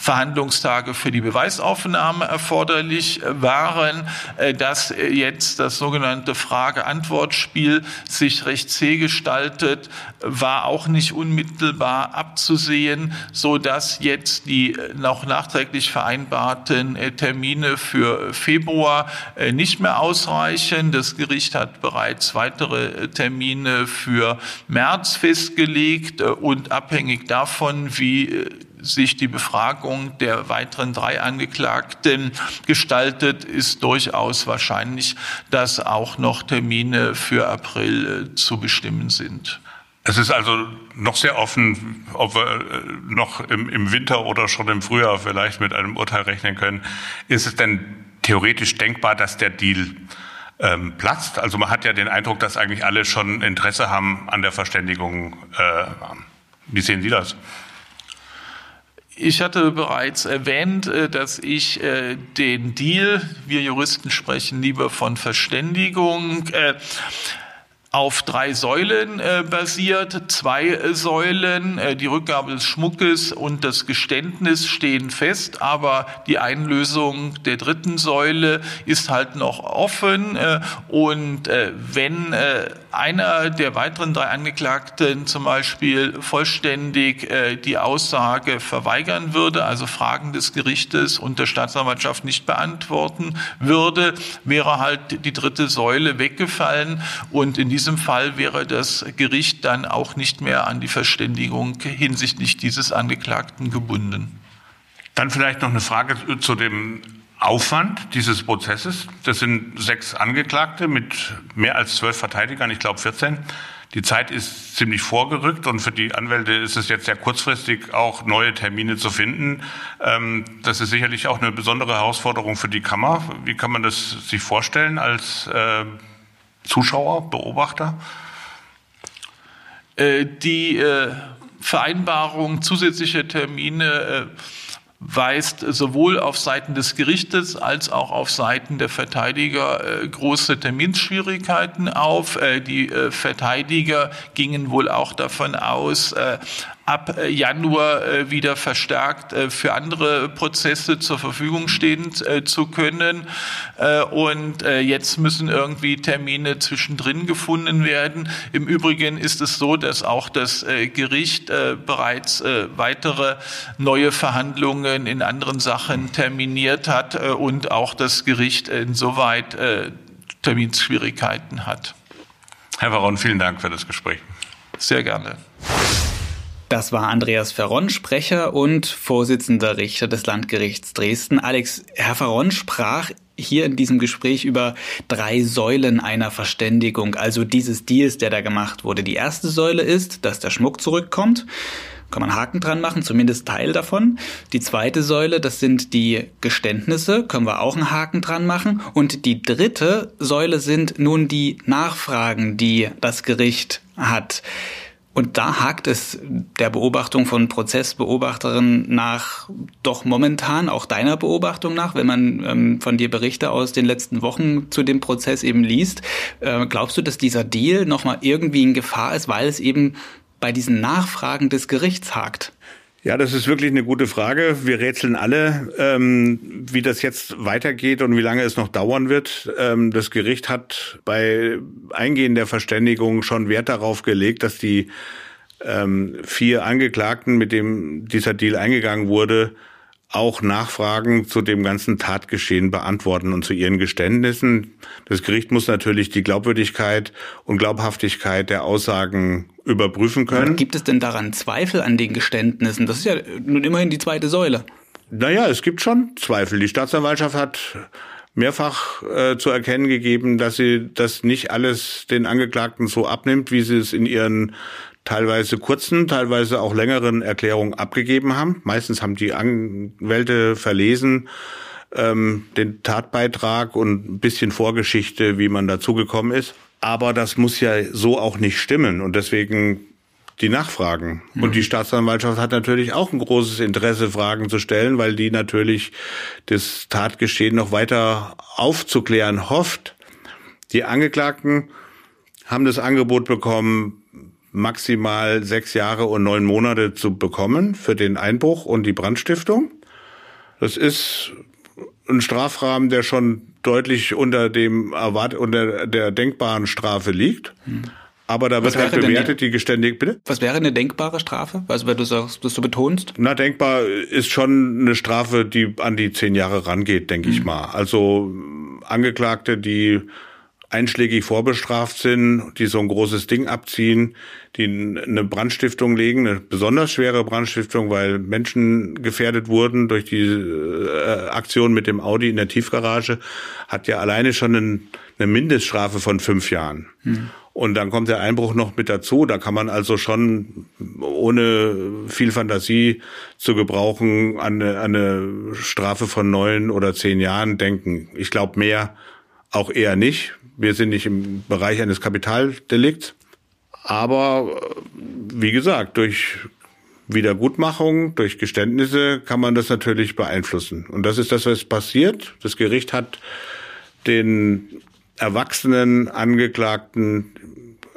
Verhandlungstage für die Beweisaufnahme erforderlich waren, äh, dass jetzt das sogenannte Frage-Antwort-Spiel sich recht zäh gestaltet, war auch nicht unmittelbar abzusehen, so dass jetzt die noch nachträglich vereinbarten äh, Termine für Februar äh, nicht mehr ausreichen. Das Gericht hat bereits weitere Termine für März festgelegt und abhängig davon, wie sich die Befragung der weiteren drei Angeklagten gestaltet, ist durchaus wahrscheinlich, dass auch noch Termine für April äh, zu bestimmen sind. Es ist also noch sehr offen, ob wir äh, noch im, Winter oder schon im Frühjahr vielleicht mit einem Urteil rechnen können. Ist es denn theoretisch denkbar, dass der Deal ähm, platzt? Also man hat ja den Eindruck, dass eigentlich alle schon Interesse haben an der Verständigung. Äh, wie sehen Sie das? Ich hatte bereits erwähnt, äh, dass ich äh, den Deal, wir Juristen sprechen lieber von Verständigung, äh, auf drei Säulen äh, basiert. Zwei äh, Säulen, äh, die Rückgabe des Schmuckes und das Geständnis stehen fest, aber die Einlösung der dritten Säule ist halt noch offen. Äh, und äh, wenn äh, einer der weiteren drei Angeklagten zum Beispiel vollständig die Aussage verweigern würde, also Fragen des Gerichtes und der Staatsanwaltschaft nicht beantworten würde, wäre halt die dritte Säule weggefallen und in diesem Fall wäre das Gericht dann auch nicht mehr an die Verständigung hinsichtlich dieses Angeklagten gebunden. Dann vielleicht noch eine Frage zu dem Aufwand dieses Prozesses. Das sind sechs Angeklagte mit mehr als zwölf Verteidigern, ich glaube 14. Die Zeit ist ziemlich vorgerückt und für die Anwälte ist es jetzt sehr kurzfristig auch neue Termine zu finden. Ähm, das ist sicherlich auch eine besondere Herausforderung für die Kammer. Wie kann man das sich vorstellen als äh, Zuschauer, Beobachter? Äh, die äh, Vereinbarung zusätzlicher Termine weist sowohl auf Seiten des Gerichtes als auch auf Seiten der Verteidiger äh, große Terminschwierigkeiten auf. Äh, die äh, Verteidiger gingen wohl auch davon aus, ab äh, Januar äh, wieder verstärkt äh, für andere Prozesse zur Verfügung stehen zu können. Und jetzt müssen irgendwie Termine zwischendrin gefunden werden. Im Übrigen ist es so, dass auch das Gericht bereits weitere neue Verhandlungen in anderen Sachen terminiert hat und auch das Gericht insoweit Terminschwierigkeiten hat. Herr Baron, vielen Dank für das Gespräch. Sehr gerne. Das war Andreas Ferron, Sprecher und Vorsitzender Richter des Landgerichts Dresden. Alex, Herr Ferron sprach hier in diesem Gespräch über drei Säulen einer Verständigung, also dieses Deals, der da gemacht wurde. Die erste Säule ist, dass der Schmuck zurückkommt. Kann man Haken dran machen, zumindest Teil davon. Die zweite Säule, das sind die Geständnisse, können wir auch einen Haken dran machen. Und die dritte Säule sind nun die Nachfragen, die das Gericht hat. Und da hakt es der Beobachtung von Prozessbeobachterinnen nach doch momentan, auch deiner Beobachtung nach, wenn man ähm, von dir Berichte aus den letzten Wochen zu dem Prozess eben liest. Äh, glaubst du, dass dieser Deal nochmal irgendwie in Gefahr ist, weil es eben bei diesen Nachfragen des Gerichts hakt? Ja, das ist wirklich eine gute Frage. Wir rätseln alle, ähm, wie das jetzt weitergeht und wie lange es noch dauern wird. Ähm, das Gericht hat bei Eingehen der Verständigung schon Wert darauf gelegt, dass die ähm, vier Angeklagten, mit dem dieser Deal eingegangen wurde, auch Nachfragen zu dem ganzen Tatgeschehen beantworten und zu ihren Geständnissen. Das Gericht muss natürlich die Glaubwürdigkeit und Glaubhaftigkeit der Aussagen überprüfen können. Gibt es denn daran Zweifel an den Geständnissen? Das ist ja nun immerhin die zweite Säule. Naja, es gibt schon Zweifel. Die Staatsanwaltschaft hat mehrfach äh, zu erkennen gegeben, dass sie das nicht alles den Angeklagten so abnimmt, wie sie es in ihren teilweise kurzen, teilweise auch längeren Erklärungen abgegeben haben. Meistens haben die Anwälte verlesen ähm, den Tatbeitrag und ein bisschen Vorgeschichte, wie man dazugekommen ist. Aber das muss ja so auch nicht stimmen und deswegen die Nachfragen. Mhm. Und die Staatsanwaltschaft hat natürlich auch ein großes Interesse, Fragen zu stellen, weil die natürlich das Tatgeschehen noch weiter aufzuklären hofft. Die Angeklagten haben das Angebot bekommen, maximal sechs Jahre und neun Monate zu bekommen für den Einbruch und die Brandstiftung. Das ist ein Strafrahmen, der schon deutlich unter dem Erwart unter der denkbaren Strafe liegt. Hm. Aber da wird halt bewertet, die geständig, bitte? Was wäre eine denkbare Strafe? Also, wenn du sagst, dass du betonst? Na, denkbar ist schon eine Strafe, die an die zehn Jahre rangeht, denke hm. ich mal. Also, Angeklagte, die einschlägig vorbestraft sind, die so ein großes Ding abziehen, die eine Brandstiftung legen, eine besonders schwere Brandstiftung, weil Menschen gefährdet wurden durch die äh, Aktion mit dem Audi in der Tiefgarage, hat ja alleine schon eine Mindeststrafe von fünf Jahren. Hm. Und dann kommt der Einbruch noch mit dazu. Da kann man also schon ohne viel Fantasie zu gebrauchen an eine, an eine Strafe von neun oder zehn Jahren denken. Ich glaube mehr auch eher nicht. Wir sind nicht im Bereich eines Kapitaldelikts. Aber wie gesagt, durch Wiedergutmachung, durch Geständnisse kann man das natürlich beeinflussen. Und das ist das, was passiert. Das Gericht hat den erwachsenen Angeklagten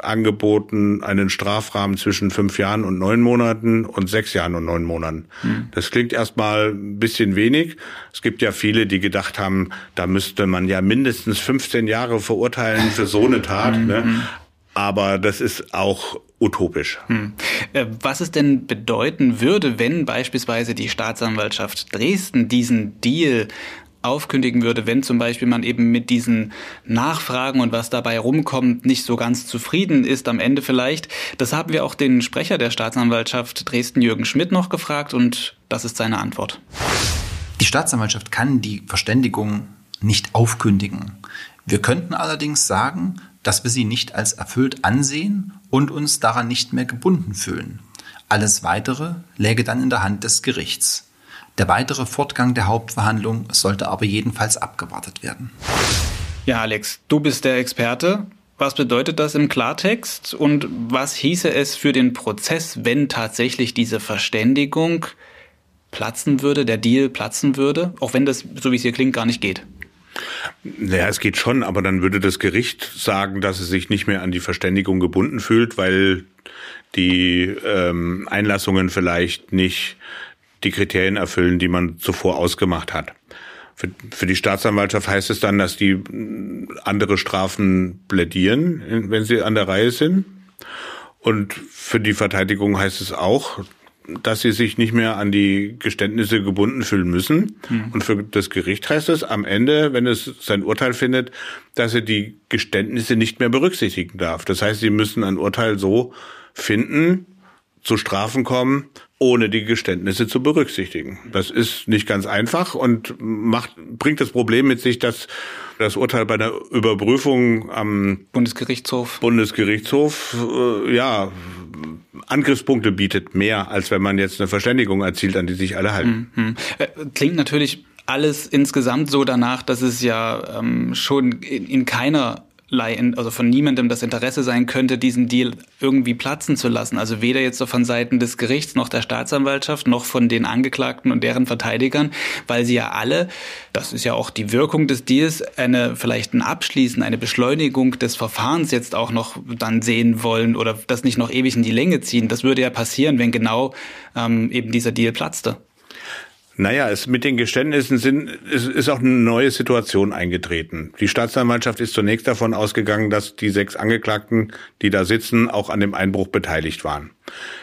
angeboten einen Strafrahmen zwischen fünf Jahren und neun Monaten und sechs Jahren und neun Monaten. Hm. Das klingt erstmal ein bisschen wenig. Es gibt ja viele, die gedacht haben, da müsste man ja mindestens 15 Jahre verurteilen für so eine Tat. Hm. Ne? Hm. Aber das ist auch utopisch. Hm. Äh, was es denn bedeuten würde, wenn beispielsweise die Staatsanwaltschaft Dresden diesen Deal aufkündigen würde, wenn zum Beispiel man eben mit diesen Nachfragen und was dabei rumkommt, nicht so ganz zufrieden ist am Ende vielleicht. Das haben wir auch den Sprecher der Staatsanwaltschaft Dresden, Jürgen Schmidt, noch gefragt und das ist seine Antwort. Die Staatsanwaltschaft kann die Verständigung nicht aufkündigen. Wir könnten allerdings sagen, dass wir sie nicht als erfüllt ansehen und uns daran nicht mehr gebunden fühlen. Alles Weitere läge dann in der Hand des Gerichts. Der weitere Fortgang der Hauptverhandlung sollte aber jedenfalls abgewartet werden. Ja, Alex, du bist der Experte. Was bedeutet das im Klartext und was hieße es für den Prozess, wenn tatsächlich diese Verständigung platzen würde, der Deal platzen würde, auch wenn das, so wie es hier klingt, gar nicht geht? Naja, es geht schon, aber dann würde das Gericht sagen, dass es sich nicht mehr an die Verständigung gebunden fühlt, weil die ähm, Einlassungen vielleicht nicht die Kriterien erfüllen, die man zuvor ausgemacht hat. Für, für die Staatsanwaltschaft heißt es dann, dass die andere Strafen plädieren, wenn sie an der Reihe sind. Und für die Verteidigung heißt es auch, dass sie sich nicht mehr an die Geständnisse gebunden fühlen müssen. Mhm. Und für das Gericht heißt es am Ende, wenn es sein Urteil findet, dass er die Geständnisse nicht mehr berücksichtigen darf. Das heißt, sie müssen ein Urteil so finden, zu Strafen kommen, ohne die Geständnisse zu berücksichtigen. Das ist nicht ganz einfach und macht, bringt das Problem mit sich, dass das Urteil bei der Überprüfung am Bundesgerichtshof, Bundesgerichtshof äh, ja, Angriffspunkte bietet, mehr als wenn man jetzt eine Verständigung erzielt, an die sich alle halten. Mhm. Äh, klingt natürlich alles insgesamt so danach, dass es ja ähm, schon in, in keiner also von niemandem das Interesse sein könnte, diesen Deal irgendwie platzen zu lassen. Also weder jetzt von Seiten des Gerichts noch der Staatsanwaltschaft noch von den Angeklagten und deren Verteidigern, weil sie ja alle, das ist ja auch die Wirkung des Deals, eine vielleicht ein Abschließen, eine Beschleunigung des Verfahrens jetzt auch noch dann sehen wollen oder das nicht noch ewig in die Länge ziehen. Das würde ja passieren, wenn genau ähm, eben dieser Deal platzte. Naja, es mit den Geständnissen sind, es ist auch eine neue Situation eingetreten. Die Staatsanwaltschaft ist zunächst davon ausgegangen, dass die sechs Angeklagten, die da sitzen, auch an dem Einbruch beteiligt waren.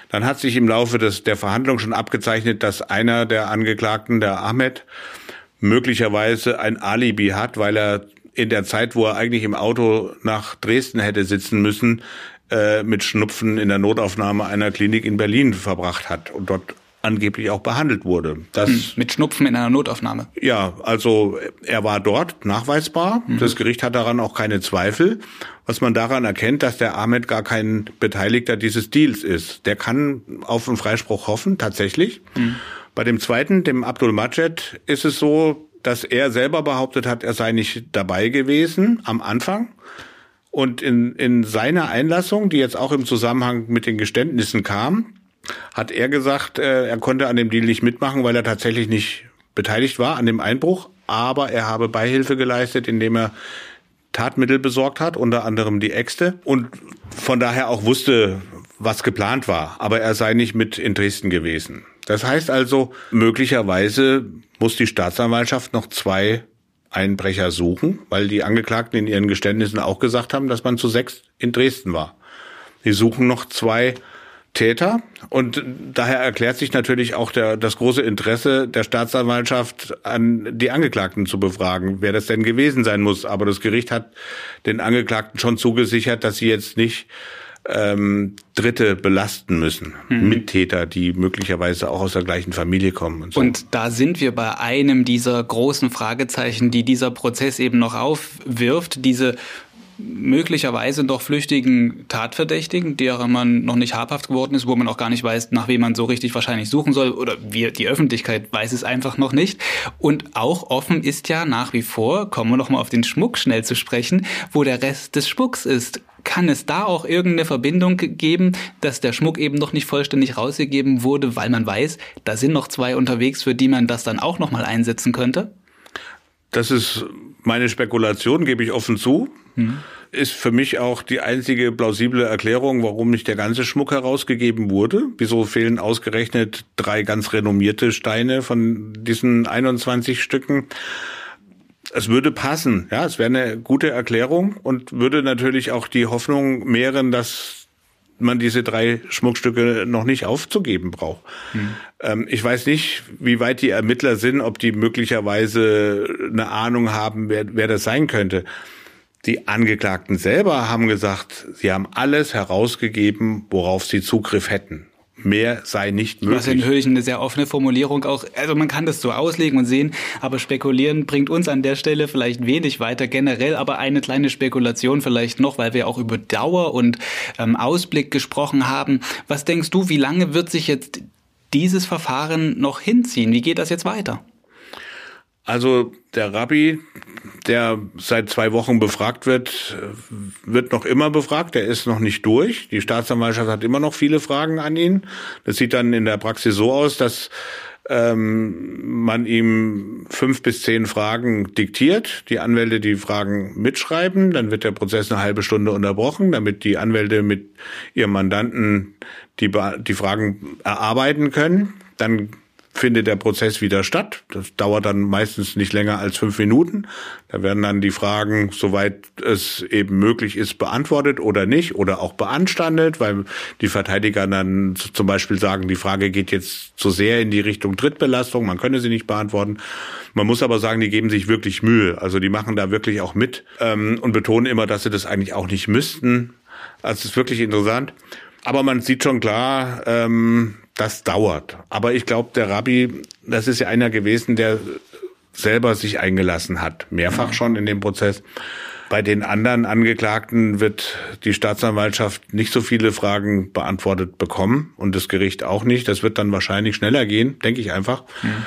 Dann hat sich im Laufe des, der Verhandlung schon abgezeichnet, dass einer der Angeklagten, der Ahmed, möglicherweise ein Alibi hat, weil er in der Zeit, wo er eigentlich im Auto nach Dresden hätte sitzen müssen, äh, mit Schnupfen in der Notaufnahme einer Klinik in Berlin verbracht hat und dort angeblich auch behandelt wurde. Das, hm, Mit Schnupfen in einer Notaufnahme. Ja, also er war dort nachweisbar. Mhm. Das Gericht hat daran auch keine Zweifel. Was man daran erkennt, dass der Ahmed gar kein Beteiligter dieses Deals ist. Der kann auf einen Freispruch hoffen, tatsächlich. Mhm. Bei dem zweiten, dem Abdul Majed, ist es so, dass er selber behauptet hat, er sei nicht dabei gewesen am Anfang. Und in, in seiner Einlassung, die jetzt auch im Zusammenhang mit den Geständnissen kam, hat er gesagt, äh, er konnte an dem Deal nicht mitmachen, weil er tatsächlich nicht beteiligt war an dem Einbruch, aber er habe Beihilfe geleistet, indem er Tatmittel besorgt hat, unter anderem die Äxte und von daher auch wusste, was geplant war, aber er sei nicht mit in Dresden gewesen. Das heißt also, möglicherweise muss die Staatsanwaltschaft noch zwei Einbrecher suchen, weil die Angeklagten in ihren Geständnissen auch gesagt haben, dass man zu sechs in Dresden war. Sie suchen noch zwei Täter. Und daher erklärt sich natürlich auch der, das große Interesse der Staatsanwaltschaft an die Angeklagten zu befragen, wer das denn gewesen sein muss. Aber das Gericht hat den Angeklagten schon zugesichert, dass sie jetzt nicht ähm, Dritte belasten müssen, mhm. Mittäter, die möglicherweise auch aus der gleichen Familie kommen. Und, so. und da sind wir bei einem dieser großen Fragezeichen, die dieser Prozess eben noch aufwirft, diese möglicherweise doch flüchtigen Tatverdächtigen, derer man noch nicht habhaft geworden ist, wo man auch gar nicht weiß, nach wem man so richtig wahrscheinlich suchen soll oder wir, die Öffentlichkeit weiß es einfach noch nicht. Und auch offen ist ja nach wie vor, kommen wir noch mal auf den Schmuck schnell zu sprechen, wo der Rest des Schmucks ist. Kann es da auch irgendeine Verbindung geben, dass der Schmuck eben noch nicht vollständig rausgegeben wurde, weil man weiß, da sind noch zwei unterwegs, für die man das dann auch noch mal einsetzen könnte? Das ist meine Spekulation, gebe ich offen zu. Mhm. Ist für mich auch die einzige plausible Erklärung, warum nicht der ganze Schmuck herausgegeben wurde. Wieso fehlen ausgerechnet drei ganz renommierte Steine von diesen 21 Stücken? Es würde passen, ja, es wäre eine gute Erklärung und würde natürlich auch die Hoffnung mehren, dass man diese drei Schmuckstücke noch nicht aufzugeben braucht. Mhm. Ähm, ich weiß nicht, wie weit die Ermittler sind, ob die möglicherweise eine Ahnung haben, wer, wer das sein könnte. Die Angeklagten selber haben gesagt, sie haben alles herausgegeben, worauf sie Zugriff hätten. Mehr sei nicht möglich. Was in Höhlen eine sehr offene Formulierung auch, also man kann das so auslegen und sehen, aber spekulieren bringt uns an der Stelle vielleicht wenig weiter generell, aber eine kleine Spekulation vielleicht noch, weil wir auch über Dauer und ähm, Ausblick gesprochen haben. Was denkst du, wie lange wird sich jetzt dieses Verfahren noch hinziehen? Wie geht das jetzt weiter? Also der Rabbi, der seit zwei Wochen befragt wird, wird noch immer befragt. Der ist noch nicht durch. Die Staatsanwaltschaft hat immer noch viele Fragen an ihn. Das sieht dann in der Praxis so aus, dass ähm, man ihm fünf bis zehn Fragen diktiert, die Anwälte die Fragen mitschreiben, dann wird der Prozess eine halbe Stunde unterbrochen, damit die Anwälte mit ihrem Mandanten die, die Fragen erarbeiten können. Dann findet der Prozess wieder statt. Das dauert dann meistens nicht länger als fünf Minuten. Da werden dann die Fragen, soweit es eben möglich ist, beantwortet oder nicht oder auch beanstandet, weil die Verteidiger dann zum Beispiel sagen, die Frage geht jetzt zu sehr in die Richtung Drittbelastung, man könne sie nicht beantworten. Man muss aber sagen, die geben sich wirklich Mühe. Also die machen da wirklich auch mit ähm, und betonen immer, dass sie das eigentlich auch nicht müssten. Also es ist wirklich interessant. Aber man sieht schon klar, ähm, das dauert. Aber ich glaube, der Rabbi, das ist ja einer gewesen, der selber sich eingelassen hat, mehrfach schon in dem Prozess. Bei den anderen Angeklagten wird die Staatsanwaltschaft nicht so viele Fragen beantwortet bekommen und das Gericht auch nicht. Das wird dann wahrscheinlich schneller gehen, denke ich einfach. Mhm.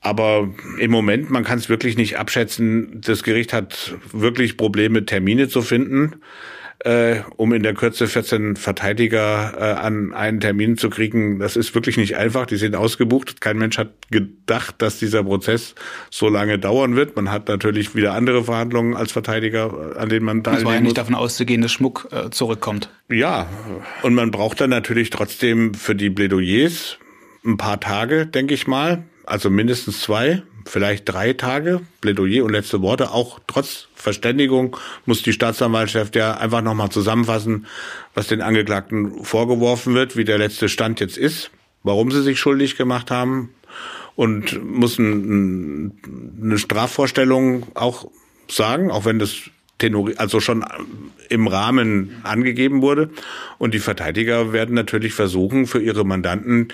Aber im Moment, man kann es wirklich nicht abschätzen. Das Gericht hat wirklich Probleme, Termine zu finden äh, um in der Kürze 14 Verteidiger äh, an einen Termin zu kriegen. Das ist wirklich nicht einfach. Die sind ausgebucht. Kein Mensch hat gedacht, dass dieser Prozess so lange dauern wird. Man hat natürlich wieder andere Verhandlungen als Verteidiger, an denen man teilnehmen Es war ja nicht davon auszugehen, dass Schmuck äh, zurückkommt. Ja, und man braucht dann natürlich trotzdem für die Plädoyers ein paar Tage, denke ich mal. Also mindestens zwei vielleicht drei Tage, Plädoyer und letzte Worte. Auch trotz Verständigung muss die Staatsanwaltschaft ja einfach nochmal zusammenfassen, was den Angeklagten vorgeworfen wird, wie der letzte Stand jetzt ist, warum sie sich schuldig gemacht haben und muss ein, eine Strafvorstellung auch sagen, auch wenn das also schon im Rahmen angegeben wurde. Und die Verteidiger werden natürlich versuchen, für ihre Mandanten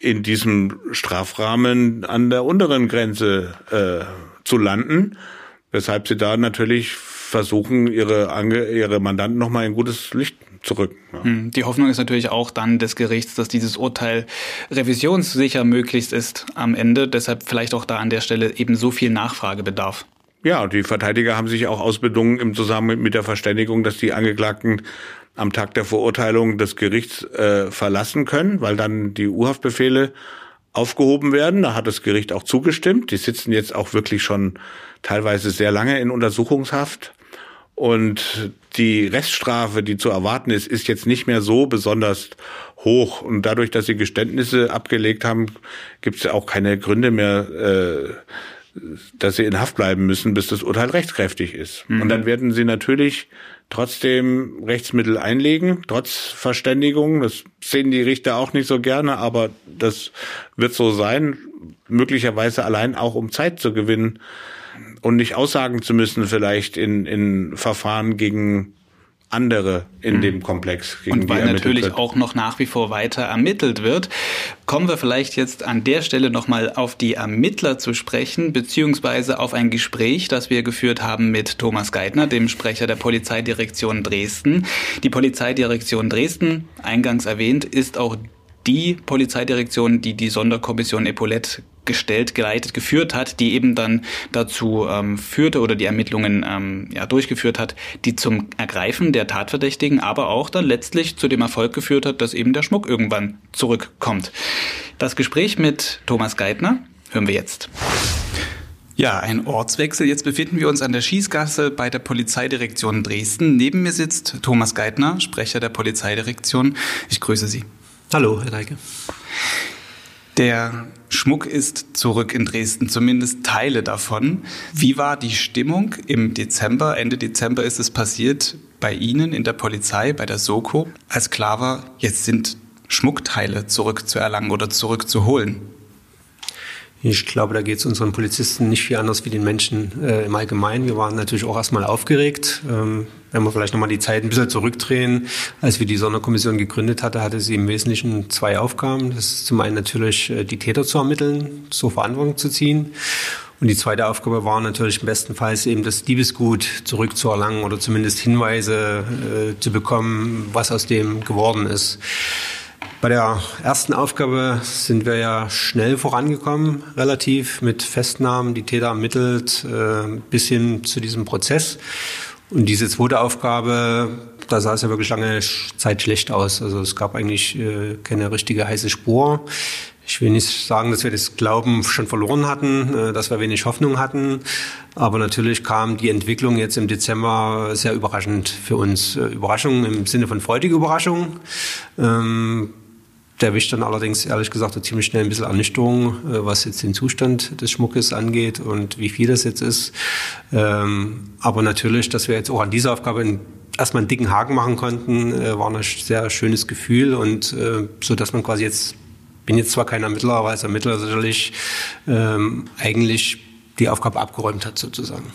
in diesem Strafrahmen an der unteren Grenze äh, zu landen, weshalb sie da natürlich versuchen, ihre, Ange ihre Mandanten nochmal in gutes Licht zu rücken. Ja. Hm, die Hoffnung ist natürlich auch dann des Gerichts, dass dieses Urteil revisionssicher möglichst ist am Ende. Deshalb vielleicht auch da an der Stelle eben so viel Nachfragebedarf. Ja, die Verteidiger haben sich auch ausbedungen im Zusammenhang mit der Verständigung, dass die Angeklagten am Tag der Verurteilung des Gerichts äh, verlassen können, weil dann die Urhaftbefehle aufgehoben werden. Da hat das Gericht auch zugestimmt. Die sitzen jetzt auch wirklich schon teilweise sehr lange in Untersuchungshaft. Und die Reststrafe, die zu erwarten ist, ist jetzt nicht mehr so besonders hoch. Und dadurch, dass sie Geständnisse abgelegt haben, gibt es ja auch keine Gründe mehr, äh, dass sie in Haft bleiben müssen, bis das Urteil rechtskräftig ist. Mhm. Und dann werden sie natürlich trotzdem Rechtsmittel einlegen, trotz Verständigung. Das sehen die Richter auch nicht so gerne, aber das wird so sein, möglicherweise allein auch um Zeit zu gewinnen und nicht aussagen zu müssen, vielleicht in, in Verfahren gegen andere in mhm. dem Komplex. Gegen und weil natürlich wird. auch noch nach wie vor weiter ermittelt wird, kommen wir vielleicht jetzt an der Stelle nochmal auf die Ermittler zu sprechen, beziehungsweise auf ein Gespräch, das wir geführt haben mit Thomas Geithner, dem Sprecher der Polizeidirektion Dresden. Die Polizeidirektion Dresden, eingangs erwähnt, ist auch die Polizeidirektion, die die Sonderkommission Epaulette gestellt, geleitet, geführt hat, die eben dann dazu ähm, führte oder die Ermittlungen ähm, ja, durchgeführt hat, die zum Ergreifen der Tatverdächtigen, aber auch dann letztlich zu dem Erfolg geführt hat, dass eben der Schmuck irgendwann zurückkommt. Das Gespräch mit Thomas Geithner hören wir jetzt. Ja, ein Ortswechsel. Jetzt befinden wir uns an der Schießgasse bei der Polizeidirektion Dresden. Neben mir sitzt Thomas Geithner, Sprecher der Polizeidirektion. Ich grüße Sie. Hallo, Herr Deike. Der Schmuck ist zurück in Dresden, zumindest Teile davon. Wie war die Stimmung im Dezember? Ende Dezember ist es passiert bei Ihnen in der Polizei, bei der Soko, als klar war, jetzt sind Schmuckteile zurückzuerlangen oder zurückzuholen. Ich glaube, da geht es unseren Polizisten nicht viel anders wie den Menschen äh, im Allgemeinen. Wir waren natürlich auch erstmal aufgeregt. Ähm, wenn wir vielleicht nochmal die Zeit ein bisschen zurückdrehen, als wir die Sonderkommission gegründet hatte, hatte sie im Wesentlichen zwei Aufgaben. Das ist zum einen natürlich äh, die Täter zu ermitteln, zur Verantwortung zu ziehen. Und die zweite Aufgabe war natürlich im besten Fall eben das Diebesgut zurückzuerlangen oder zumindest Hinweise äh, zu bekommen, was aus dem geworden ist. Bei der ersten Aufgabe sind wir ja schnell vorangekommen, relativ mit Festnahmen, die Täter ermittelt, äh, bis hin zu diesem Prozess. Und diese zweite Aufgabe, da sah es ja wirklich lange Zeit schlecht aus. Also es gab eigentlich äh, keine richtige heiße Spur. Ich will nicht sagen, dass wir das Glauben schon verloren hatten, äh, dass wir wenig Hoffnung hatten. Aber natürlich kam die Entwicklung jetzt im Dezember sehr überraschend für uns. Äh, Überraschung im Sinne von freudige Überraschung. Ähm, erwischt dann allerdings, ehrlich gesagt, ziemlich schnell ein bisschen Ernüchterung, äh, was jetzt den Zustand des Schmuckes angeht und wie viel das jetzt ist. Ähm, aber natürlich, dass wir jetzt auch an dieser Aufgabe erstmal einen dicken Haken machen konnten, war ein sehr schönes Gefühl und so, dass man quasi jetzt bin jetzt zwar kein Ermittler, aber als Ermittler sicherlich ähm, eigentlich die Aufgabe abgeräumt hat sozusagen.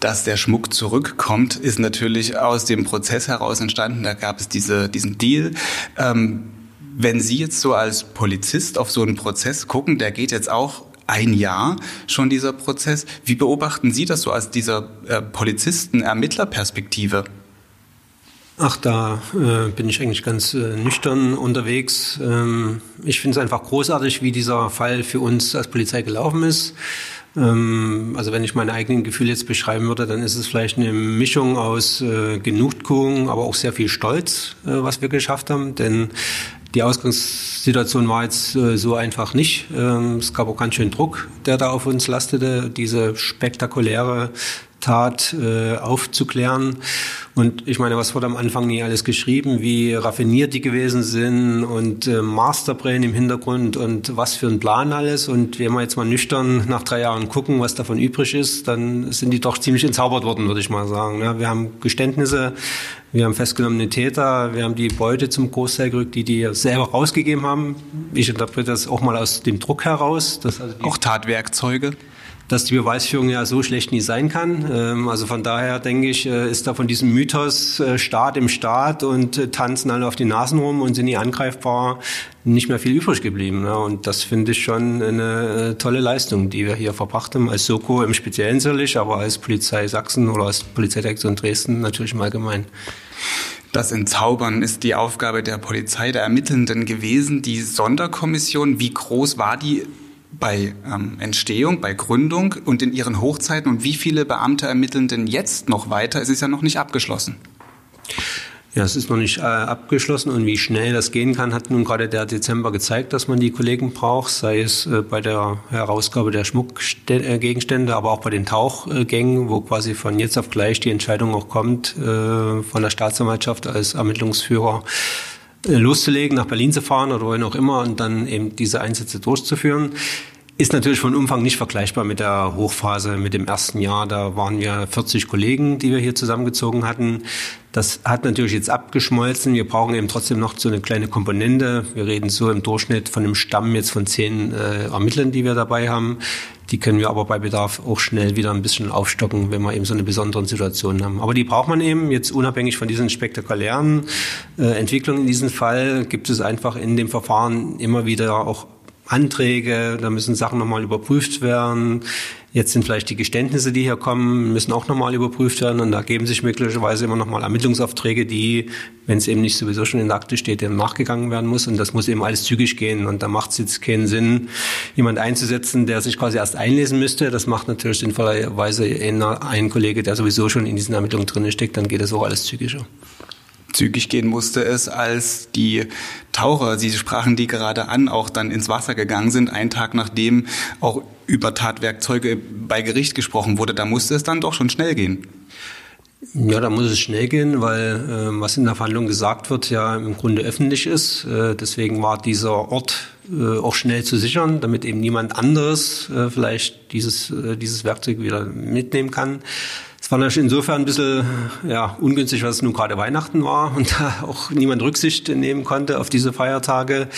Dass der Schmuck zurückkommt, ist natürlich aus dem Prozess heraus entstanden. Da gab es diese, diesen Deal. Ähm, wenn Sie jetzt so als Polizist auf so einen Prozess gucken, der geht jetzt auch ein Jahr schon dieser Prozess. Wie beobachten Sie das so aus dieser äh, Polizisten-Ermittlerperspektive? Ach, da äh, bin ich eigentlich ganz äh, nüchtern unterwegs. Ähm, ich finde es einfach großartig, wie dieser Fall für uns als Polizei gelaufen ist. Ähm, also wenn ich meine eigenen Gefühle jetzt beschreiben würde, dann ist es vielleicht eine Mischung aus äh, Genugtuung, aber auch sehr viel Stolz, äh, was wir geschafft haben. Denn die Ausgangssituation war jetzt äh, so einfach nicht. Ähm, es gab auch ganz schön Druck, der da auf uns lastete, diese spektakuläre Tat äh, aufzuklären. Und ich meine, was wurde am Anfang nie alles geschrieben, wie raffiniert die gewesen sind und äh, Masterbrain im Hintergrund und was für ein Plan alles. Und wenn wir jetzt mal nüchtern nach drei Jahren gucken, was davon übrig ist, dann sind die doch ziemlich entzaubert worden, würde ich mal sagen. Ja, wir haben Geständnisse, wir haben festgenommene Täter, wir haben die Beute zum Großteil gerückt, die die selber rausgegeben haben. Ich interpretiere das auch mal aus dem Druck heraus. Also auch Tatwerkzeuge? Dass die Beweisführung ja so schlecht nie sein kann. Ähm, also von daher denke ich, äh, ist da von diesem Mythos äh, Staat im Staat und äh, tanzen alle auf die Nasen rum und sind nie angreifbar nicht mehr viel übrig geblieben. Und das finde ich schon eine tolle Leistung, die wir hier verbracht haben, als Soko im Speziellen sicherlich, aber als Polizei Sachsen oder als Polizeidirektion Dresden natürlich im Allgemeinen. Das Entzaubern ist die Aufgabe der Polizei, der Ermittelnden gewesen. Die Sonderkommission, wie groß war die bei ähm, Entstehung, bei Gründung und in ihren Hochzeiten und wie viele Beamte ermitteln denn jetzt noch weiter? Es ist ja noch nicht abgeschlossen. Ja, es ist noch nicht äh, abgeschlossen und wie schnell das gehen kann, hat nun gerade der Dezember gezeigt, dass man die Kollegen braucht, sei es äh, bei der Herausgabe der Schmuckgegenstände, aber auch bei den Tauchgängen, wo quasi von jetzt auf gleich die Entscheidung auch kommt, äh, von der Staatsanwaltschaft als Ermittlungsführer äh, loszulegen, nach Berlin zu fahren oder wohin auch immer und dann eben diese Einsätze durchzuführen. Ist natürlich von Umfang nicht vergleichbar mit der Hochphase, mit dem ersten Jahr. Da waren wir 40 Kollegen, die wir hier zusammengezogen hatten. Das hat natürlich jetzt abgeschmolzen. Wir brauchen eben trotzdem noch so eine kleine Komponente. Wir reden so im Durchschnitt von einem Stamm jetzt von zehn äh, Ermittlern, die wir dabei haben. Die können wir aber bei Bedarf auch schnell wieder ein bisschen aufstocken, wenn wir eben so eine besondere Situation haben. Aber die braucht man eben jetzt unabhängig von diesen spektakulären äh, Entwicklungen in diesem Fall gibt es einfach in dem Verfahren immer wieder auch Anträge, da müssen Sachen nochmal überprüft werden. Jetzt sind vielleicht die Geständnisse, die hier kommen, müssen auch nochmal überprüft werden. Und da geben sich möglicherweise immer nochmal Ermittlungsaufträge, die, wenn es eben nicht sowieso schon in der Akte steht, dem nachgegangen werden muss. Und das muss eben alles zügig gehen. Und da macht es jetzt keinen Sinn, jemand einzusetzen, der sich quasi erst einlesen müsste. Das macht natürlich sinnvollerweise ein Kollege, der sowieso schon in diesen Ermittlungen drin steckt. Dann geht das auch alles zügiger zügig gehen musste es, als die Taucher, Sie sprachen die gerade an, auch dann ins Wasser gegangen sind, einen Tag nachdem auch über Tatwerkzeuge bei Gericht gesprochen wurde. Da musste es dann doch schon schnell gehen. Ja, da muss es schnell gehen, weil äh, was in der Verhandlung gesagt wird, ja im Grunde öffentlich ist. Äh, deswegen war dieser Ort äh, auch schnell zu sichern, damit eben niemand anderes äh, vielleicht dieses, äh, dieses Werkzeug wieder mitnehmen kann. Es war natürlich insofern ein bisschen ja, ungünstig, was nun gerade Weihnachten war und da auch niemand Rücksicht nehmen konnte auf diese Feiertage.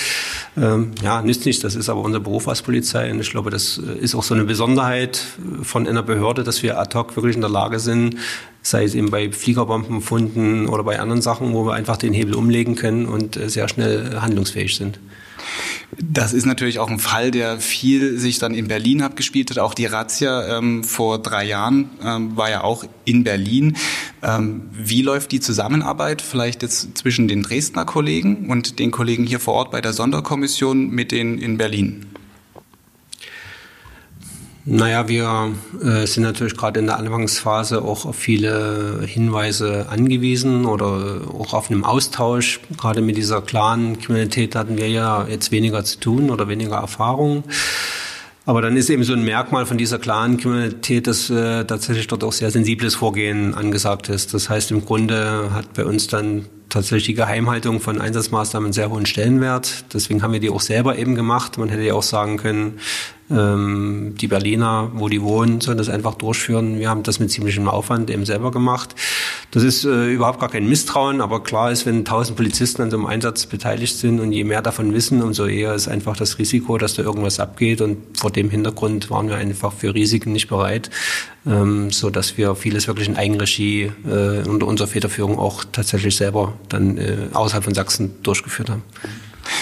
Ähm, ja, nützt nichts, das ist aber unser Beruf als Polizei und ich glaube, das ist auch so eine Besonderheit von einer Behörde, dass wir ad hoc wirklich in der Lage sind, sei es eben bei Fliegerbombenfunden oder bei anderen Sachen, wo wir einfach den Hebel umlegen können und sehr schnell handlungsfähig sind. Das ist natürlich auch ein Fall, der viel sich dann in Berlin abgespielt hat. Auch die Razzia ähm, vor drei Jahren ähm, war ja auch in Berlin. Ähm, wie läuft die Zusammenarbeit vielleicht jetzt zwischen den Dresdner Kollegen und den Kollegen hier vor Ort bei der Sonderkommission mit denen in Berlin? Naja, wir äh, sind natürlich gerade in der Anfangsphase auch auf viele Hinweise angewiesen oder auch auf einem Austausch. Gerade mit dieser klaren Kriminalität hatten wir ja jetzt weniger zu tun oder weniger Erfahrung. Aber dann ist eben so ein Merkmal von dieser klaren Kriminalität, dass äh, tatsächlich dort auch sehr sensibles Vorgehen angesagt ist. Das heißt, im Grunde hat bei uns dann tatsächlich die Geheimhaltung von Einsatzmaßnahmen einen sehr hohen Stellenwert. Deswegen haben wir die auch selber eben gemacht. Man hätte ja auch sagen können, ähm, die Berliner, wo die wohnen, sollen das einfach durchführen. Wir haben das mit ziemlichem Aufwand eben selber gemacht. Das ist äh, überhaupt gar kein Misstrauen, aber klar ist, wenn tausend Polizisten an so einem Einsatz beteiligt sind und je mehr davon wissen, umso eher ist einfach das Risiko, dass da irgendwas abgeht. Und vor dem Hintergrund waren wir einfach für Risiken nicht bereit, ähm, so dass wir vieles wirklich in Eigenregie äh, unter unserer Federführung auch tatsächlich selber dann äh, außerhalb von Sachsen durchgeführt haben.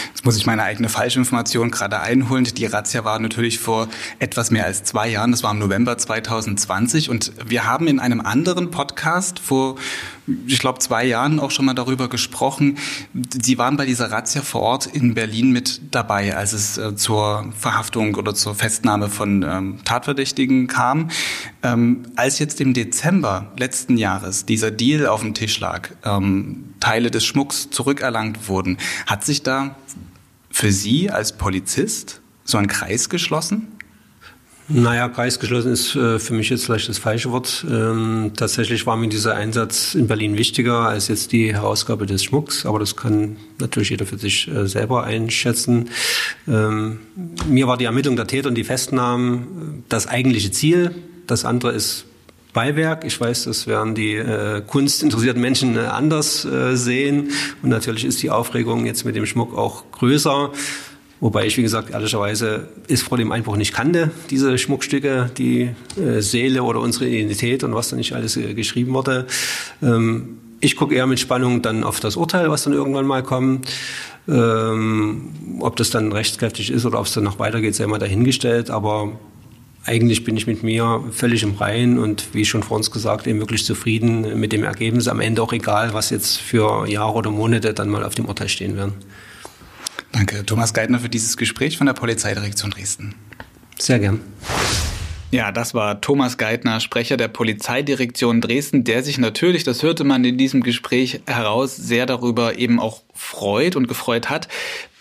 Jetzt muss ich meine eigene Falschinformation gerade einholen. Die Razzia war natürlich vor etwas mehr als zwei Jahren. Das war im November 2020. Und wir haben in einem anderen Podcast vor, ich glaube, zwei Jahren auch schon mal darüber gesprochen. Sie waren bei dieser Razzia vor Ort in Berlin mit dabei, als es äh, zur Verhaftung oder zur Festnahme von ähm, Tatverdächtigen kam. Ähm, als jetzt im Dezember letzten Jahres dieser Deal auf dem Tisch lag, ähm, Teile des Schmucks zurückerlangt wurden, hat sich da für Sie als Polizist so ein Kreis geschlossen? Naja, Kreis geschlossen ist äh, für mich jetzt vielleicht das falsche Wort. Ähm, tatsächlich war mir dieser Einsatz in Berlin wichtiger als jetzt die Herausgabe des Schmucks, aber das kann natürlich jeder für sich äh, selber einschätzen. Ähm, mir war die Ermittlung der Täter und die Festnahmen äh, das eigentliche Ziel. Das andere ist Beiwerk. Ich weiß, das werden die äh, kunstinteressierten Menschen äh, anders äh, sehen. Und natürlich ist die Aufregung jetzt mit dem Schmuck auch größer. Wobei ich, wie gesagt, ehrlicherweise ist vor dem Einbruch nicht kannte, diese Schmuckstücke, die äh, Seele oder unsere Identität und was da nicht alles äh, geschrieben wurde. Ähm, ich gucke eher mit Spannung dann auf das Urteil, was dann irgendwann mal kommt. Ähm, ob das dann rechtskräftig ist oder ob es dann noch weitergeht, sei mal dahingestellt. Aber eigentlich bin ich mit mir völlig im Reinen und wie schon vor uns gesagt, eben wirklich zufrieden mit dem Ergebnis. Am Ende auch egal, was jetzt für Jahre oder Monate dann mal auf dem Urteil stehen werden. Danke, Thomas Geithner, für dieses Gespräch von der Polizeidirektion Dresden. Sehr gern. Ja, das war Thomas Geithner, Sprecher der Polizeidirektion Dresden, der sich natürlich, das hörte man in diesem Gespräch heraus, sehr darüber eben auch freut und gefreut hat,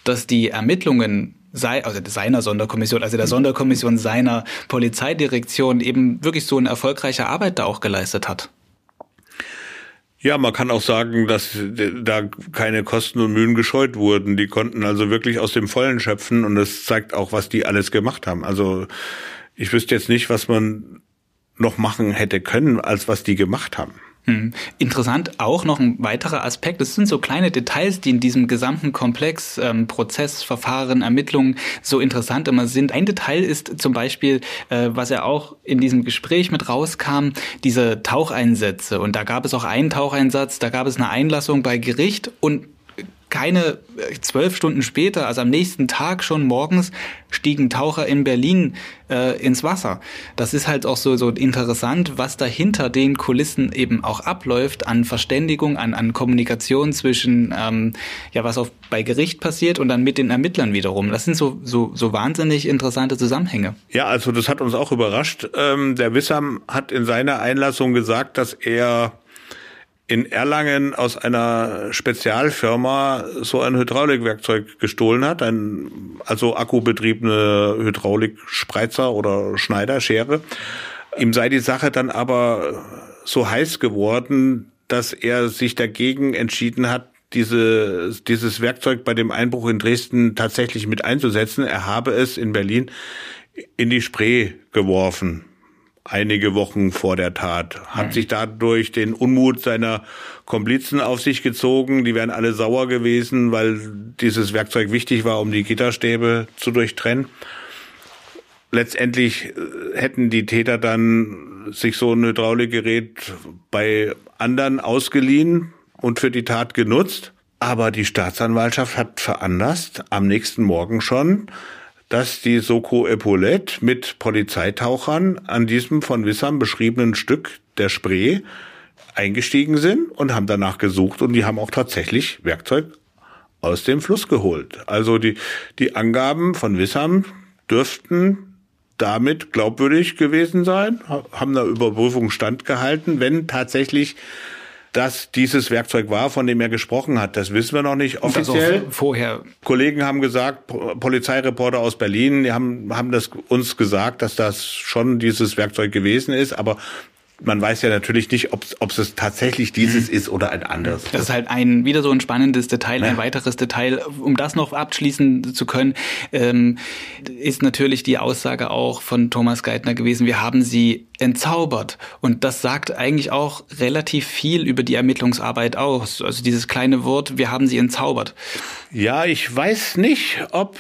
dass die Ermittlungen sei, also seiner Sonderkommission, also der Sonderkommission seiner Polizeidirektion eben wirklich so eine erfolgreiche Arbeit da auch geleistet hat. Ja, man kann auch sagen, dass da keine Kosten und Mühen gescheut wurden. Die konnten also wirklich aus dem Vollen schöpfen und das zeigt auch, was die alles gemacht haben. Also ich wüsste jetzt nicht, was man noch machen hätte können, als was die gemacht haben. Hm. Interessant auch noch ein weiterer Aspekt. Es sind so kleine Details, die in diesem gesamten Komplex ähm, Prozess, Verfahren, Ermittlungen so interessant immer sind. Ein Detail ist zum Beispiel, äh, was ja auch in diesem Gespräch mit rauskam, diese Taucheinsätze. Und da gab es auch einen Taucheinsatz, da gab es eine Einlassung bei Gericht und keine äh, zwölf Stunden später, also am nächsten Tag schon morgens, stiegen Taucher in Berlin äh, ins Wasser. Das ist halt auch so, so interessant, was dahinter den Kulissen eben auch abläuft an Verständigung, an, an Kommunikation zwischen, ähm, ja, was auch bei Gericht passiert und dann mit den Ermittlern wiederum. Das sind so, so, so wahnsinnig interessante Zusammenhänge. Ja, also das hat uns auch überrascht. Ähm, der Wissam hat in seiner Einlassung gesagt, dass er in Erlangen aus einer Spezialfirma so ein Hydraulikwerkzeug gestohlen hat, ein also akkubetriebene Hydraulikspreizer oder Schneiderschere. Ihm sei die Sache dann aber so heiß geworden, dass er sich dagegen entschieden hat, diese, dieses Werkzeug bei dem Einbruch in Dresden tatsächlich mit einzusetzen. Er habe es in Berlin in die Spree geworfen einige Wochen vor der Tat. Hat sich dadurch den Unmut seiner Komplizen auf sich gezogen. Die wären alle sauer gewesen, weil dieses Werkzeug wichtig war, um die Gitterstäbe zu durchtrennen. Letztendlich äh, hätten die Täter dann sich so ein Hydraulikgerät bei anderen ausgeliehen und für die Tat genutzt. Aber die Staatsanwaltschaft hat veranlasst, am nächsten Morgen schon dass die Soko Epaulette mit Polizeitauchern an diesem von Wissam beschriebenen Stück der Spree eingestiegen sind und haben danach gesucht und die haben auch tatsächlich Werkzeug aus dem Fluss geholt. Also die, die Angaben von Wissam dürften damit glaubwürdig gewesen sein, haben der Überprüfung standgehalten, wenn tatsächlich dass dieses Werkzeug war, von dem er gesprochen hat. Das wissen wir noch nicht offiziell. vorher. Kollegen haben gesagt, Polizeireporter aus Berlin, die haben, haben das uns gesagt, dass das schon dieses Werkzeug gewesen ist, aber man weiß ja natürlich nicht, ob es tatsächlich dieses ist oder ein anderes. Das ist halt ein wieder so ein spannendes Detail, ein weiteres Detail. Um das noch abschließen zu können, ähm, ist natürlich die Aussage auch von Thomas Geithner gewesen, wir haben sie entzaubert. Und das sagt eigentlich auch relativ viel über die Ermittlungsarbeit aus. Also dieses kleine Wort, wir haben sie entzaubert. Ja, ich weiß nicht, ob,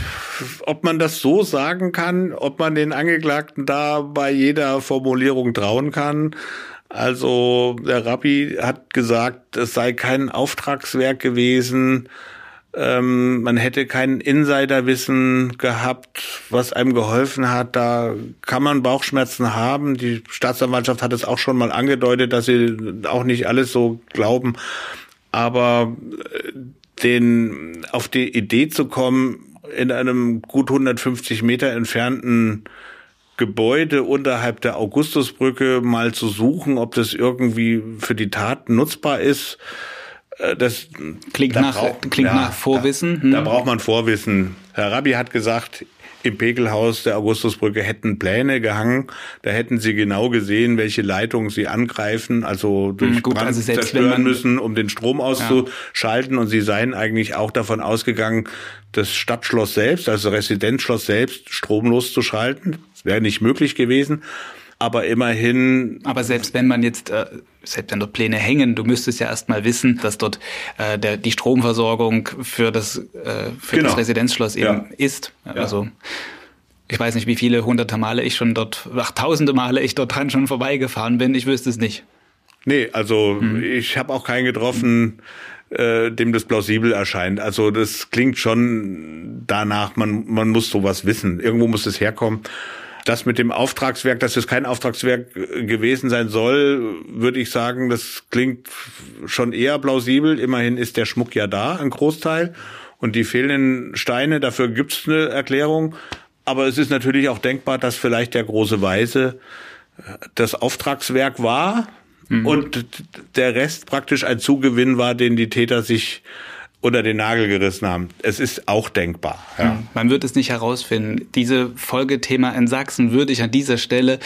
ob man das so sagen kann, ob man den Angeklagten da bei jeder Formulierung trauen kann. Also der Rabbi hat gesagt, es sei kein Auftragswerk gewesen. Ähm, man hätte kein Insiderwissen gehabt, was einem geholfen hat. Da kann man Bauchschmerzen haben. Die Staatsanwaltschaft hat es auch schon mal angedeutet, dass sie auch nicht alles so glauben. Aber äh, den, auf die Idee zu kommen, in einem gut 150 Meter entfernten Gebäude unterhalb der Augustusbrücke mal zu suchen, ob das irgendwie für die Tat nutzbar ist, das klingt, da nach, braucht, klingt ja, nach Vorwissen. Da, da, hm. braucht man Vorwissen. Herr Rabbi hat gesagt, im Pekelhaus der Augustusbrücke hätten Pläne gehangen. Da hätten sie genau gesehen, welche Leitungen sie angreifen, also durch hm, Gut, Brand also zerstören müssen, um den Strom auszuschalten. Ja. Und sie seien eigentlich auch davon ausgegangen, das Stadtschloss selbst, also Residenzschloss selbst, stromlos zu schalten. Das wäre nicht möglich gewesen aber immerhin. Aber selbst wenn man jetzt, äh, selbst wenn dort Pläne hängen, du müsstest ja erstmal wissen, dass dort äh, der, die Stromversorgung für das, äh, für genau. das Residenzschloss eben ja. ist. Also ja. ich weiß nicht, wie viele hunderte Male ich schon dort, ach tausende Male ich dort dran schon vorbeigefahren bin, ich wüsste es nicht. Nee, also mhm. ich habe auch keinen getroffen, äh, dem das plausibel erscheint. Also das klingt schon danach, man, man muss sowas wissen. Irgendwo muss es herkommen. Das mit dem Auftragswerk, dass es kein Auftragswerk äh, gewesen sein soll, würde ich sagen, das klingt schon eher plausibel. Immerhin ist der Schmuck ja da, ein Großteil. Und die fehlenden Steine, dafür gibt's eine Erklärung. Aber es ist natürlich auch denkbar, dass vielleicht der große Weise äh, das Auftragswerk war mhm. und der Rest praktisch ein Zugewinn war, den die Täter sich unter den Nagel gerissen haben. Es ist auch denkbar. Ja. Hm. Man wird es nicht herausfinden. Diese Folgethema in Sachsen würde ich an dieser Stelle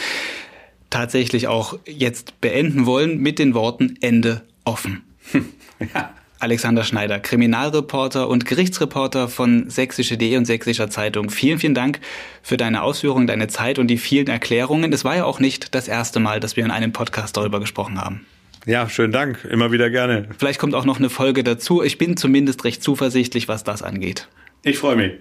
tatsächlich auch jetzt beenden wollen mit den Worten Ende offen. Ja. Alexander Schneider, Kriminalreporter und Gerichtsreporter von sächsische.de und sächsischer Zeitung. Vielen, vielen Dank für deine Ausführungen, deine Zeit und die vielen Erklärungen. Es war ja auch nicht das erste Mal, dass wir in einem Podcast darüber gesprochen haben. Ja, schönen Dank. Immer wieder gerne. Vielleicht kommt auch noch eine Folge dazu. Ich bin zumindest recht zuversichtlich, was das angeht. Ich freue mich.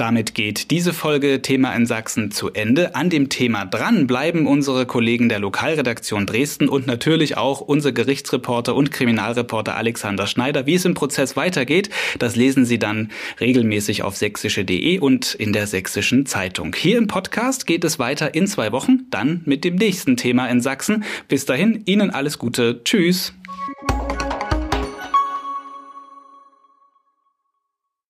Damit geht diese Folge Thema in Sachsen zu Ende. An dem Thema dran bleiben unsere Kollegen der Lokalredaktion Dresden und natürlich auch unser Gerichtsreporter und Kriminalreporter Alexander Schneider. Wie es im Prozess weitergeht, das lesen Sie dann regelmäßig auf sächsische.de und in der sächsischen Zeitung. Hier im Podcast geht es weiter in zwei Wochen, dann mit dem nächsten Thema in Sachsen. Bis dahin, Ihnen alles Gute. Tschüss.